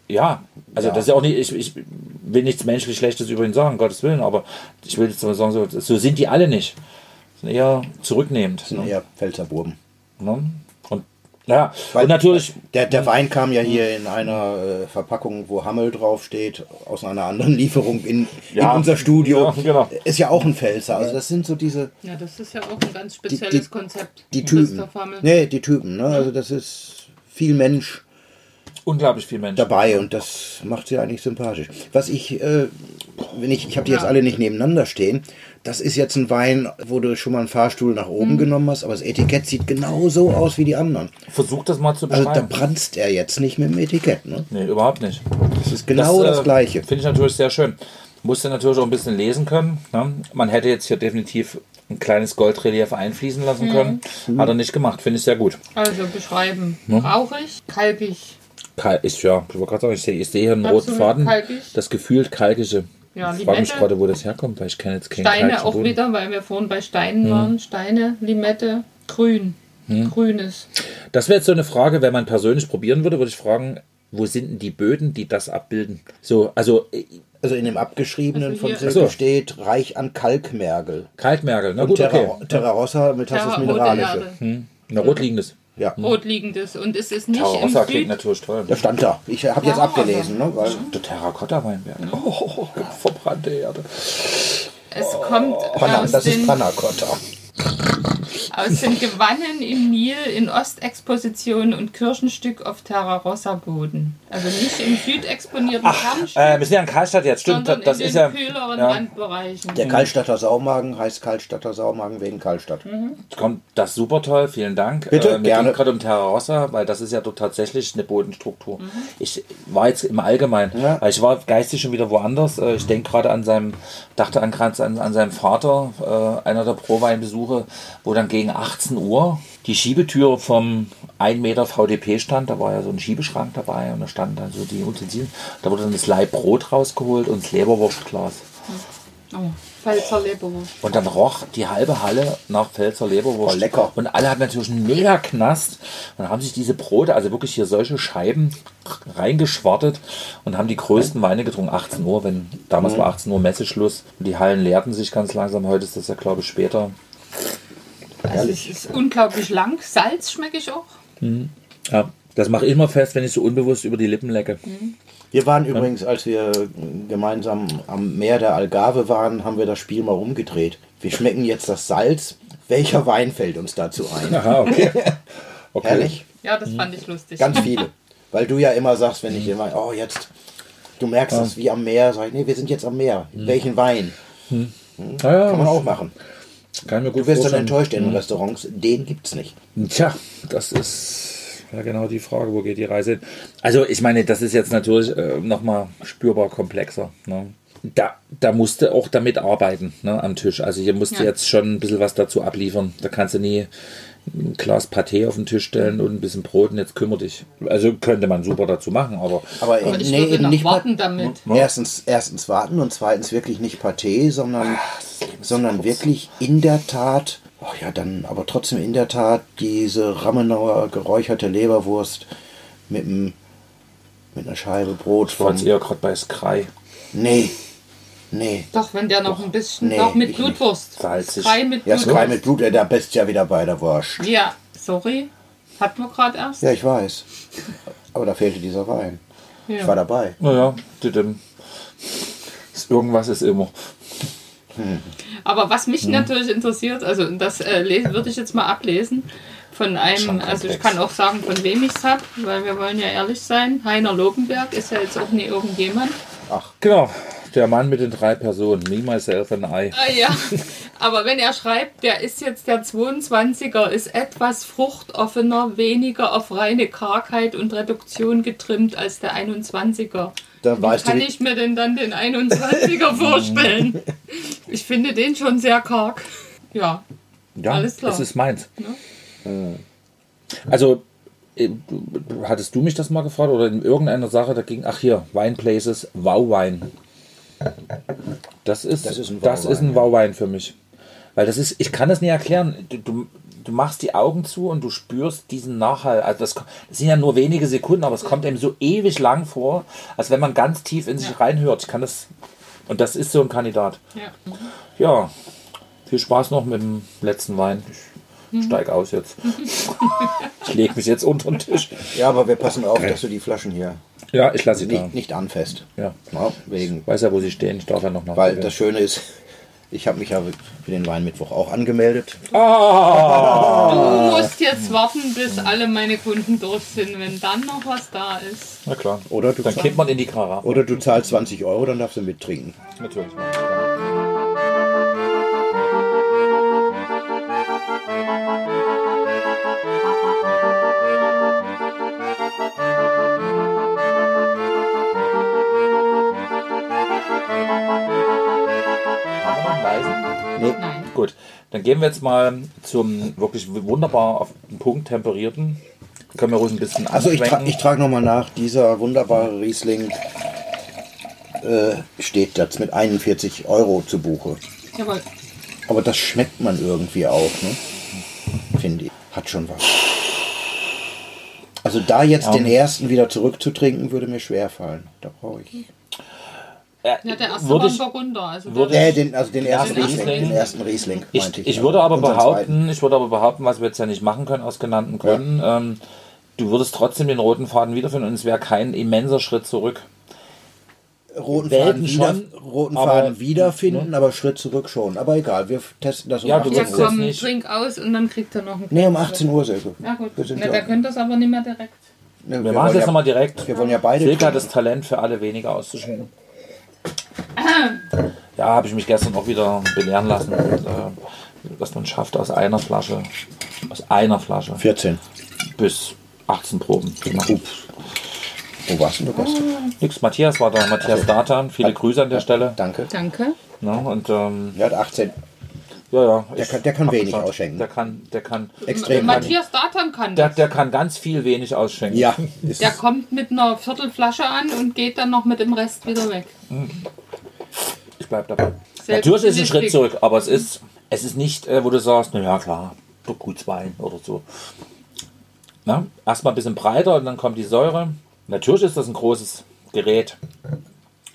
ja, also ja. das ist ja auch nicht, ich, ich will nichts menschlich Schlechtes übrigens sagen, Gottes Willen, aber ich will jetzt mal sagen, so, so sind die alle nicht. Sind eher zurücknehmend. Sind ne? eher Pfälzerburben. Ne? Ja, Weil und natürlich. Der, der Wein kam ja hier in einer äh, Verpackung, wo Hammel draufsteht, aus einer anderen Lieferung in, ja, in unser Studio. Ja, genau. Ist ja auch ein Pfälzer. Also das sind so diese. Ja, das ist ja auch ein ganz spezielles die, die, Konzept. Die Typen. Nee, die Typen. Ne? Also das ist viel Mensch. Unglaublich viel Mensch. Dabei und das macht sie eigentlich sympathisch. Was ich, äh, wenn ich, ich habe die jetzt alle nicht nebeneinander stehen, das ist jetzt ein Wein, wo du schon mal einen Fahrstuhl nach oben mhm. genommen hast, aber das Etikett sieht genau so aus wie die anderen. Versuch das mal zu beschreiben. Also da brannst er jetzt nicht mit dem Etikett, ne? Nee, überhaupt nicht. Das ist genau das, das äh, Gleiche. Finde ich natürlich sehr schön. Musste natürlich auch ein bisschen lesen können. Ne? Man hätte jetzt hier definitiv ein kleines Goldrelief einfließen lassen mhm. können. Mhm. Hat er nicht gemacht, finde ich sehr gut. Also beschreiben. Ne? Rauchig, kalkig. Kal ist ja, ich wollte gerade sagen, ich sehe, hier einen Absolut roten Faden. Kalkig. Das gefühlt kalkige. Ja, ich frage mich gerade, wo das herkommt, weil ich kenne jetzt keinen Steine auch Boden. wieder, weil wir vorhin bei Steinen hm. waren. Steine, Limette, grün. Hm. Grünes. Das wäre jetzt so eine Frage, wenn man persönlich probieren würde, würde ich fragen, wo sind denn die Böden, die das abbilden? So, also also in dem abgeschriebenen also von Silke so. steht reich an Kalkmergel. Kalkmergel, na gut, Terra, okay. Terra Rossa mit Terra, Mineralische. Hm. Na, rotliegendes. Ja. Rotliegendes. Und es ist nicht Terracotta klingt natürlich toll. Der stand da. Ich habe jetzt abgelesen. Ne, weil der Terrakotta-Weinberg. Oh, verbrannte Erde. Es kommt Panna, aus Das ist Panacotta. Aus den Gewannen im Nil in Ostexposition und Kirchenstück auf Terra Rossa Boden. Also nicht im südexponierten Kernstück. Äh, wir sind ja in Karlstadt jetzt, stimmt. Das in ist ja. kühleren ja. Randbereichen. Der Kaltstadter Saumagen heißt Kaltstadter Saumagen wegen Kaltstadt. Mhm. Kommt das super toll, vielen Dank. Bitte, äh, gerne. gerade um Terra Rossa, weil das ist ja dort tatsächlich eine Bodenstruktur. Mhm. Ich war jetzt im Allgemeinen, ja. ich war geistig schon wieder woanders. Äh, ich denke gerade an seinem, dachte an, an, an seinem Vater, äh, einer der Pro-Weinbesuche, wo dann gegen 18 Uhr die Schiebetür vom 1 Meter VDP stand. Da war ja so ein Schiebeschrank dabei und da standen dann so die Utensilien. Da wurde dann das Leib Brot rausgeholt und das Leberwurstglas. Oh. Pfälzer Leberwurst. Und dann roch die halbe Halle nach Pfälzer Leberwurst. Oh, lecker. Und alle hatten natürlich einen mega Knast und haben sich diese Brote, also wirklich hier solche Scheiben reingeschwartet und haben die größten Weine getrunken. 18 Uhr, wenn damals mhm. war 18 Uhr Messeschluss. Und die Hallen leerten sich ganz langsam. Heute ist das ja, glaube ich, später. Also es ist unglaublich lang. Salz schmecke ich auch. Mhm. Ja. Das mache ich immer fest, wenn ich so unbewusst über die Lippen lecke. Wir waren übrigens, als wir gemeinsam am Meer der Algarve waren, haben wir das Spiel mal rumgedreht. Wir schmecken jetzt das Salz. Welcher Wein fällt uns dazu ein? Aha, okay. okay. Herrlich. Ja, das fand ich lustig. Ganz viele. Weil du ja immer sagst, wenn ich immer, oh, jetzt, du merkst es wie am Meer, sag ich, nee, wir sind jetzt am Meer. Welchen Wein? Ja, ja, Kann man auch machen. Kann ich mir gut Du wirst dann enttäuscht in den Restaurants, den gibt's nicht. Tja, das ist ja genau die Frage, wo geht die Reise hin? Also ich meine, das ist jetzt natürlich äh, nochmal spürbar komplexer. Ne? Da, da musste auch damit arbeiten ne, am Tisch. Also hier musst du Ja. jetzt schon ein bisschen was dazu abliefern. Da kannst du nie ein Glas Pâté auf den Tisch stellen und ein bisschen Brot und jetzt kümmere dich. Also könnte man super dazu machen, aber Aber, Aber ich nee, würde eben nicht warten damit. Erstens, erstens warten und zweitens wirklich nicht Pâté, sondern, sondern wirklich in der Tat, oh ja, dann aber trotzdem in der Tat diese Rammenauer geräucherte Leberwurst mit, einem, mit einer Scheibe Brot ich jetzt eher gerade bei Sky. Nee, nee. Doch, wenn der noch ein bisschen, Nee, doch mit nicht. Blutwurst. Salzig. Frei mit Ja, Blutwurst. Sky mit Blut, äh, da bist ja wieder bei der Wurst. Ja, sorry. Hatten wir gerade erst. Ja, ich weiß. Aber da fehlte dieser Wein. Ich war dabei. Naja, irgendwas ist immer. Aber was mich Hm. natürlich interessiert, also das äh, würde ich jetzt mal ablesen von einem, also ich kann auch sagen, von wem ich es habe, weil wir wollen ja ehrlich sein. Heiner Lobenberg ist ja jetzt auch nie irgendjemand. Genau, der Mann mit den drei Personen. Me, myself and I. Ah, ja, aber wenn er schreibt, der ist jetzt der 22er, ist etwas fruchtoffener, weniger auf reine Kargheit und Reduktion getrimmt als der 21er. Da Wie weißt kann ich mir denn dann den 21er vorstellen? Ich finde den schon sehr karg. Ja, Ja, Alles klar. das ist meins. Ja. Äh, Also, äh, hattest du mich das mal gefragt oder in irgendeiner Sache, da ging, ach hier, Wine Places, Wow-Wein. Das ist, Das ist ein das ist ein Wow-Wein, Wow-Wein für mich. Weil das ist, ich kann das nicht erklären. Du, du, machst die Augen zu und du spürst diesen Nachhall. Also das, das sind ja nur wenige Sekunden, aber es kommt einem so ewig lang vor, als wenn man ganz tief in sich Ja. reinhört. Ich kann das, und das ist so ein Kandidat. ja. Ja, viel Spaß noch mit dem letzten Wein. Ich steig aus jetzt. ich lege mich jetzt unter den Tisch. ja, aber wir passen auf, dass du die Flaschen hier Ja, ich lasse sie da. nicht, nicht anfasst. Ja. Ja, wegen, Weiß ja, wo sie stehen. Ich darf ja noch mal. weil das Schöne ist, ich habe mich ja für den Weinmittwoch auch angemeldet. ah! Du musst jetzt warten, bis alle meine Kunden durch sind, wenn dann noch was da ist. Na klar. Oder du Dann kippt man in die Karaffe. Oder du zahlst 20 Euro, dann darfst du mittrinken. Natürlich. Gut, dann gehen wir jetzt mal zum wirklich wunderbar auf den Punkt temperierten. Können wir ruhig ein bisschen also ich, tra ich trage nochmal nach, dieser wunderbare Riesling äh, steht jetzt mit 41 Euro zu Buche. Jawohl. Aber das schmeckt man irgendwie auch, ne? Finde ich. Hat schon was. Also da jetzt Ja. den ersten wieder zurückzutrinken, würde mir schwer fallen. Da brauche ich. Ja, der erste würde war ein ich, Burgunder. Also würde Äh, den, also den ersten Den Riesling. Den ersten Riesling, ich, meinte ich würde aber behaupten, ich würde aber behaupten, was wir jetzt ja nicht machen können aus genannten Gründen, ähm, du würdest trotzdem den roten Faden wiederfinden und es wäre kein immenser Schritt zurück. Roten Welten Faden, wieder, schon, roten aber- Faden wiederfinden, aber Schritt zurück schon. Aber egal, wir testen das um Ja, du 18 ja, wirst Uhr. komm, nicht- trink aus und dann kriegt er noch einen Nee, um 18 Uhr, Silke. Ja gut, Na, ja, der könnte das aber nicht mehr direkt. ne, Wir wir machen es jetzt ja, nochmal direkt. Wir wollen ja beide Silke hat das Talent für alle weniger auszuschenken. Ja, habe ich mich gestern auch wieder belehren lassen, äh, dass man schafft aus einer Flasche, aus einer Flasche 14. bis 18 Proben zu machen. Wo warst denn du gestern? Nix, Matthias war da, Matthias Datan, viele Grüße an der Stelle. Danke. Danke. Ne, und ähm, Der hat 18. ja, ja. Der kann- der kann wenig gesagt, ausschenken. Der kann, der kann, Extrem. Matthias Datan kann der, das. der kann ganz viel wenig ausschenken. Ja, ist, Der kommt mit einer Viertelflasche an und geht dann noch mit dem Rest wieder weg. Ich bleib dabei. Selbst Natürlich ist ein Schritt zurück, aber es ist, es ist nicht, äh, wo du sagst, na ja klar, doch Gutswein oder so. Na, erstmal ein bisschen breiter und dann kommt die Säure. Natürlich ist das ein großes Gerät,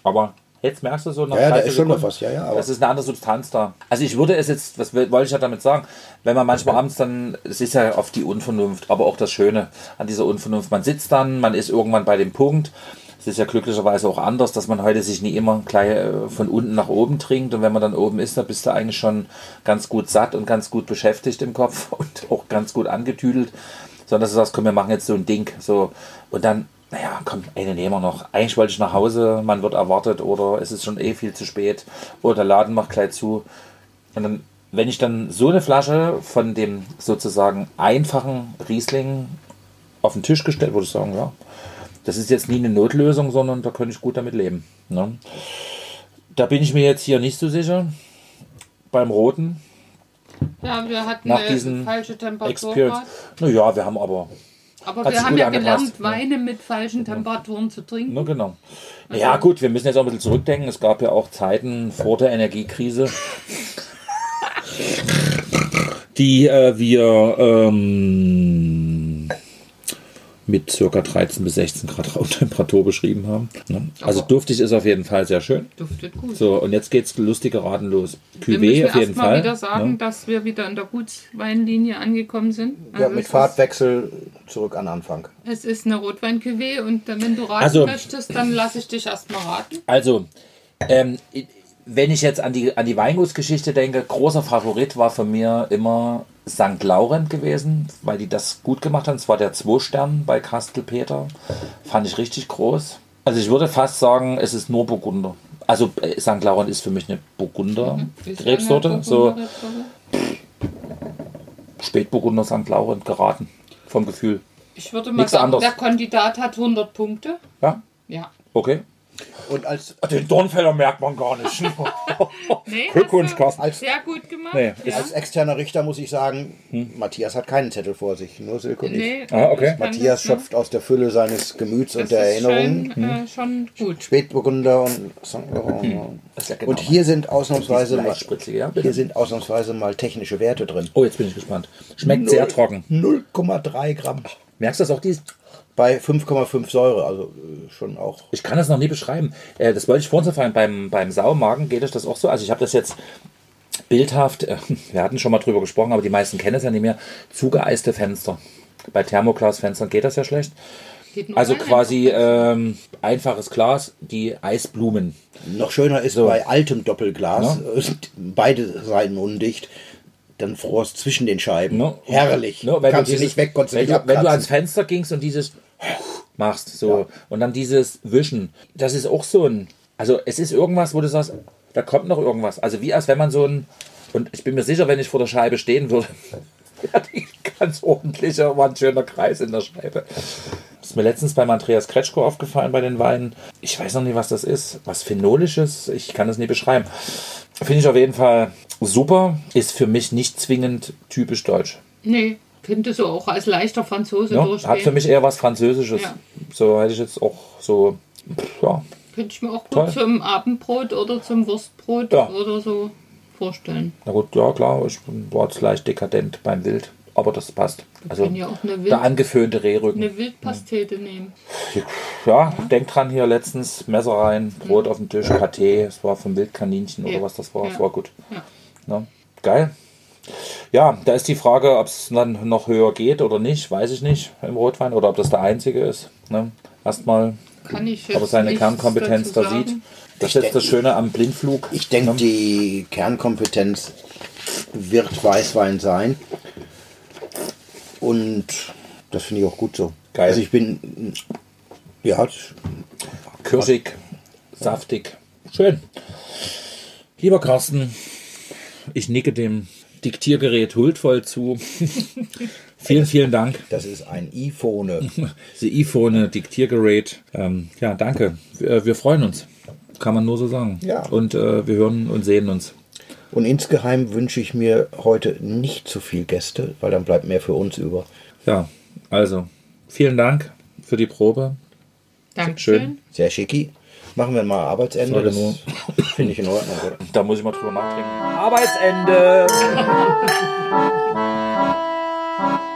aber Jetzt merkst du so nach Ja, ja, da ist schon noch was, ja, ja, aber- Das ist eine andere Substanz da. Also ich würde es jetzt, was wollte ich ja damit sagen, wenn man manchmal abends dann, es ist ja oft die Unvernunft, aber auch das Schöne an dieser Unvernunft. Man sitzt dann, man ist irgendwann bei dem Punkt, es ist ja glücklicherweise auch anders, dass man heute sich nie immer gleich äh, von unten nach oben trinkt und wenn man dann oben ist, da bist du eigentlich schon ganz gut satt und ganz gut beschäftigt im Kopf und auch ganz gut angetüdelt, sondern dass du sagst, komm, wir machen jetzt so ein Ding, so und dann naja, komm, eine nehmen wir noch. Eigentlich wollte ich nach Hause, man wird erwartet oder es ist schon eh viel zu spät oder der Laden macht gleich zu. Und dann, wenn ich dann so eine Flasche von dem sozusagen einfachen Riesling auf den Tisch gestellt, würde ich sagen, ja, das ist jetzt nie eine Notlösung, sondern da könnte ich gut damit leben. Ne? Da bin ich mir jetzt hier nicht so sicher. Beim Roten Ja, wir hatten nach eine falsche Temperatur. Naja, wir haben aber Aber wir haben ja angepasst, gelernt, Weine mit falschen Temperaturen zu trinken. Na genau. Ja gut, wir müssen jetzt auch ein bisschen zurückdenken. Es gab ja auch Zeiten vor der Energiekrise, die äh, wir ähm, mit circa 13 bis 16 Grad Raumtemperatur beschrieben haben. Ne? Also Aber- duftig ist auf jeden Fall sehr schön. Duftet gut. So, und jetzt geht's lustig geraten los. Cuvée auf jeden Fall. wieder sagen, ne? dass wir wieder in der Gutsweinlinie angekommen sind. Ja, Also mit es Fahrtwechsel zurück an Anfang. Es ist eine Rotwein-Cuvée und äh, wenn du raten Also- möchtest, dann lasse ich dich erstmal raten. Also, ähm, wenn ich jetzt an die, an die Weingutsgeschichte denke, großer Favorit war für mir immer St. Laurent gewesen, weil die das gut gemacht haben. Es war der Zwei-Stern bei Kastelpeter. Fand ich richtig groß. Also ich würde fast sagen, es ist nur Burgunder. Also äh, St. Laurent ist für mich eine Burgunder-Rebsorte. Ist So. Spätburgunder St. Laurent geraten. Vom Gefühl. Ich würde mal Nichts sagen, anderes. der Kandidat hat 100 Punkte. Ja, Ja. okay. Und als, Den Dornfeller merkt man gar nicht. Nee, Glückwunsch, Carsten. Als- Sehr gut gemacht. Nee, ja. als externer Richter muss ich sagen, Matthias hat keinen Zettel vor sich, nur Silke und ich. Nee, Ah, okay. ich Matthias ne? schöpft aus der Fülle seines Gemüts und Das der ist Erinnerungen. Schon, äh, schon gut. Spätburgunder und St. Laurent. Ist ja genau Und hier sind ausnahmsweise mal, ja, hier sind ausnahmsweise mal technische Werte drin. Oh, jetzt bin ich gespannt. Schmeckt sehr trocken. 0,3 Gramm Merkst du das auch? Die, bei 5,5 Säure, also äh, schon auch. ich kann das noch nie beschreiben. Äh, das wollte ich vorhin sagen. Beim, beim Saumagen geht euch das auch so. Also ich habe das jetzt bildhaft, äh, wir hatten schon mal drüber gesprochen, aber die meisten kennen es ja nicht mehr. Zugeeiste Fenster. Bei Thermoglasfenstern geht das ja schlecht. Also quasi ähm, einfaches Glas, die Eisblumen. Noch schöner ist bei altem Doppelglas, äh, sind beide Seiten undicht, dann frorst zwischen den Scheiben. Ne? Herrlich. Ne, wenn kannst du dieses- nicht weg, konntest wenn, du, wenn du ans. Fenster gingst und dieses machst, so und dann dieses Wischen, das ist auch so ein, also es ist irgendwas, wo du sagst, da kommt noch irgendwas. Also wie als wenn man so ein, und ich bin mir sicher, wenn ich vor der Scheibe stehen würde, wäre die ganz ordentlich, war ein schöner Kreis in der Scheibe. Das ist mir letztens beim Andreas Kretschko aufgefallen bei den Weinen. Ich weiß noch nicht, was das ist. Was Phenolisches, ich kann das nicht beschreiben. Finde ich auf jeden Fall super. Ist für mich nicht zwingend typisch deutsch. Nee, könnte so auch als leichter Franzose Ja, durchgehen. hat für mich eher was Französisches. Ja. So hätte ich jetzt auch so, pff, ja, Könnte ich mir auch gut Toll. zum Abendbrot oder zum Wurstbrot Ja. oder so vorstellen. na gut, ja klar, ich war jetzt leicht dekadent beim Wild, aber das passt. Also ja auch eine Wild- der angeföhnte Rehrücken. Eine Wildpastete nehmen. Ja, denk dran hier letztens, Messer rein, Brot auf dem Tisch, Pâté, es war vom Wildkaninchen oder Ja. was das war, es Ja. war gut. Ja. Geil. Ja, da ist die Frage, ob es dann noch höher geht oder nicht, weiß ich nicht im Rotwein oder ob das der einzige ist. Ne? Erstmal, Kann ich jetzt aber seine nichts Kernkompetenz dazu da sagen. sieht. Das ist jetzt das Schöne am Blindflug. Ich denke, Ne? die Kernkompetenz wird Weißwein sein. Und das finde ich auch gut so. Geil. Also ich bin, ja, Kirschig, saftig. Schön. Lieber Carsten, ich nicke dem Diktiergerät huldvoll zu. vielen, vielen Dank. das ist ein iPhone. Die iPhone Diktiergerät. Ähm, ja, danke. Wir, wir freuen uns. Kann man nur so sagen. Ja. Und äh, wir hören und sehen uns. Und insgeheim wünsche ich mir heute nicht zu viel Gäste, weil dann bleibt mehr für uns über. Ja, also vielen Dank für die Probe. Dankeschön. Schön. Sehr schicki. Machen wir mal Arbeitsende. Das finde ich in Ordnung. Oder? Da muss ich mal drüber nachdenken. Arbeitsende.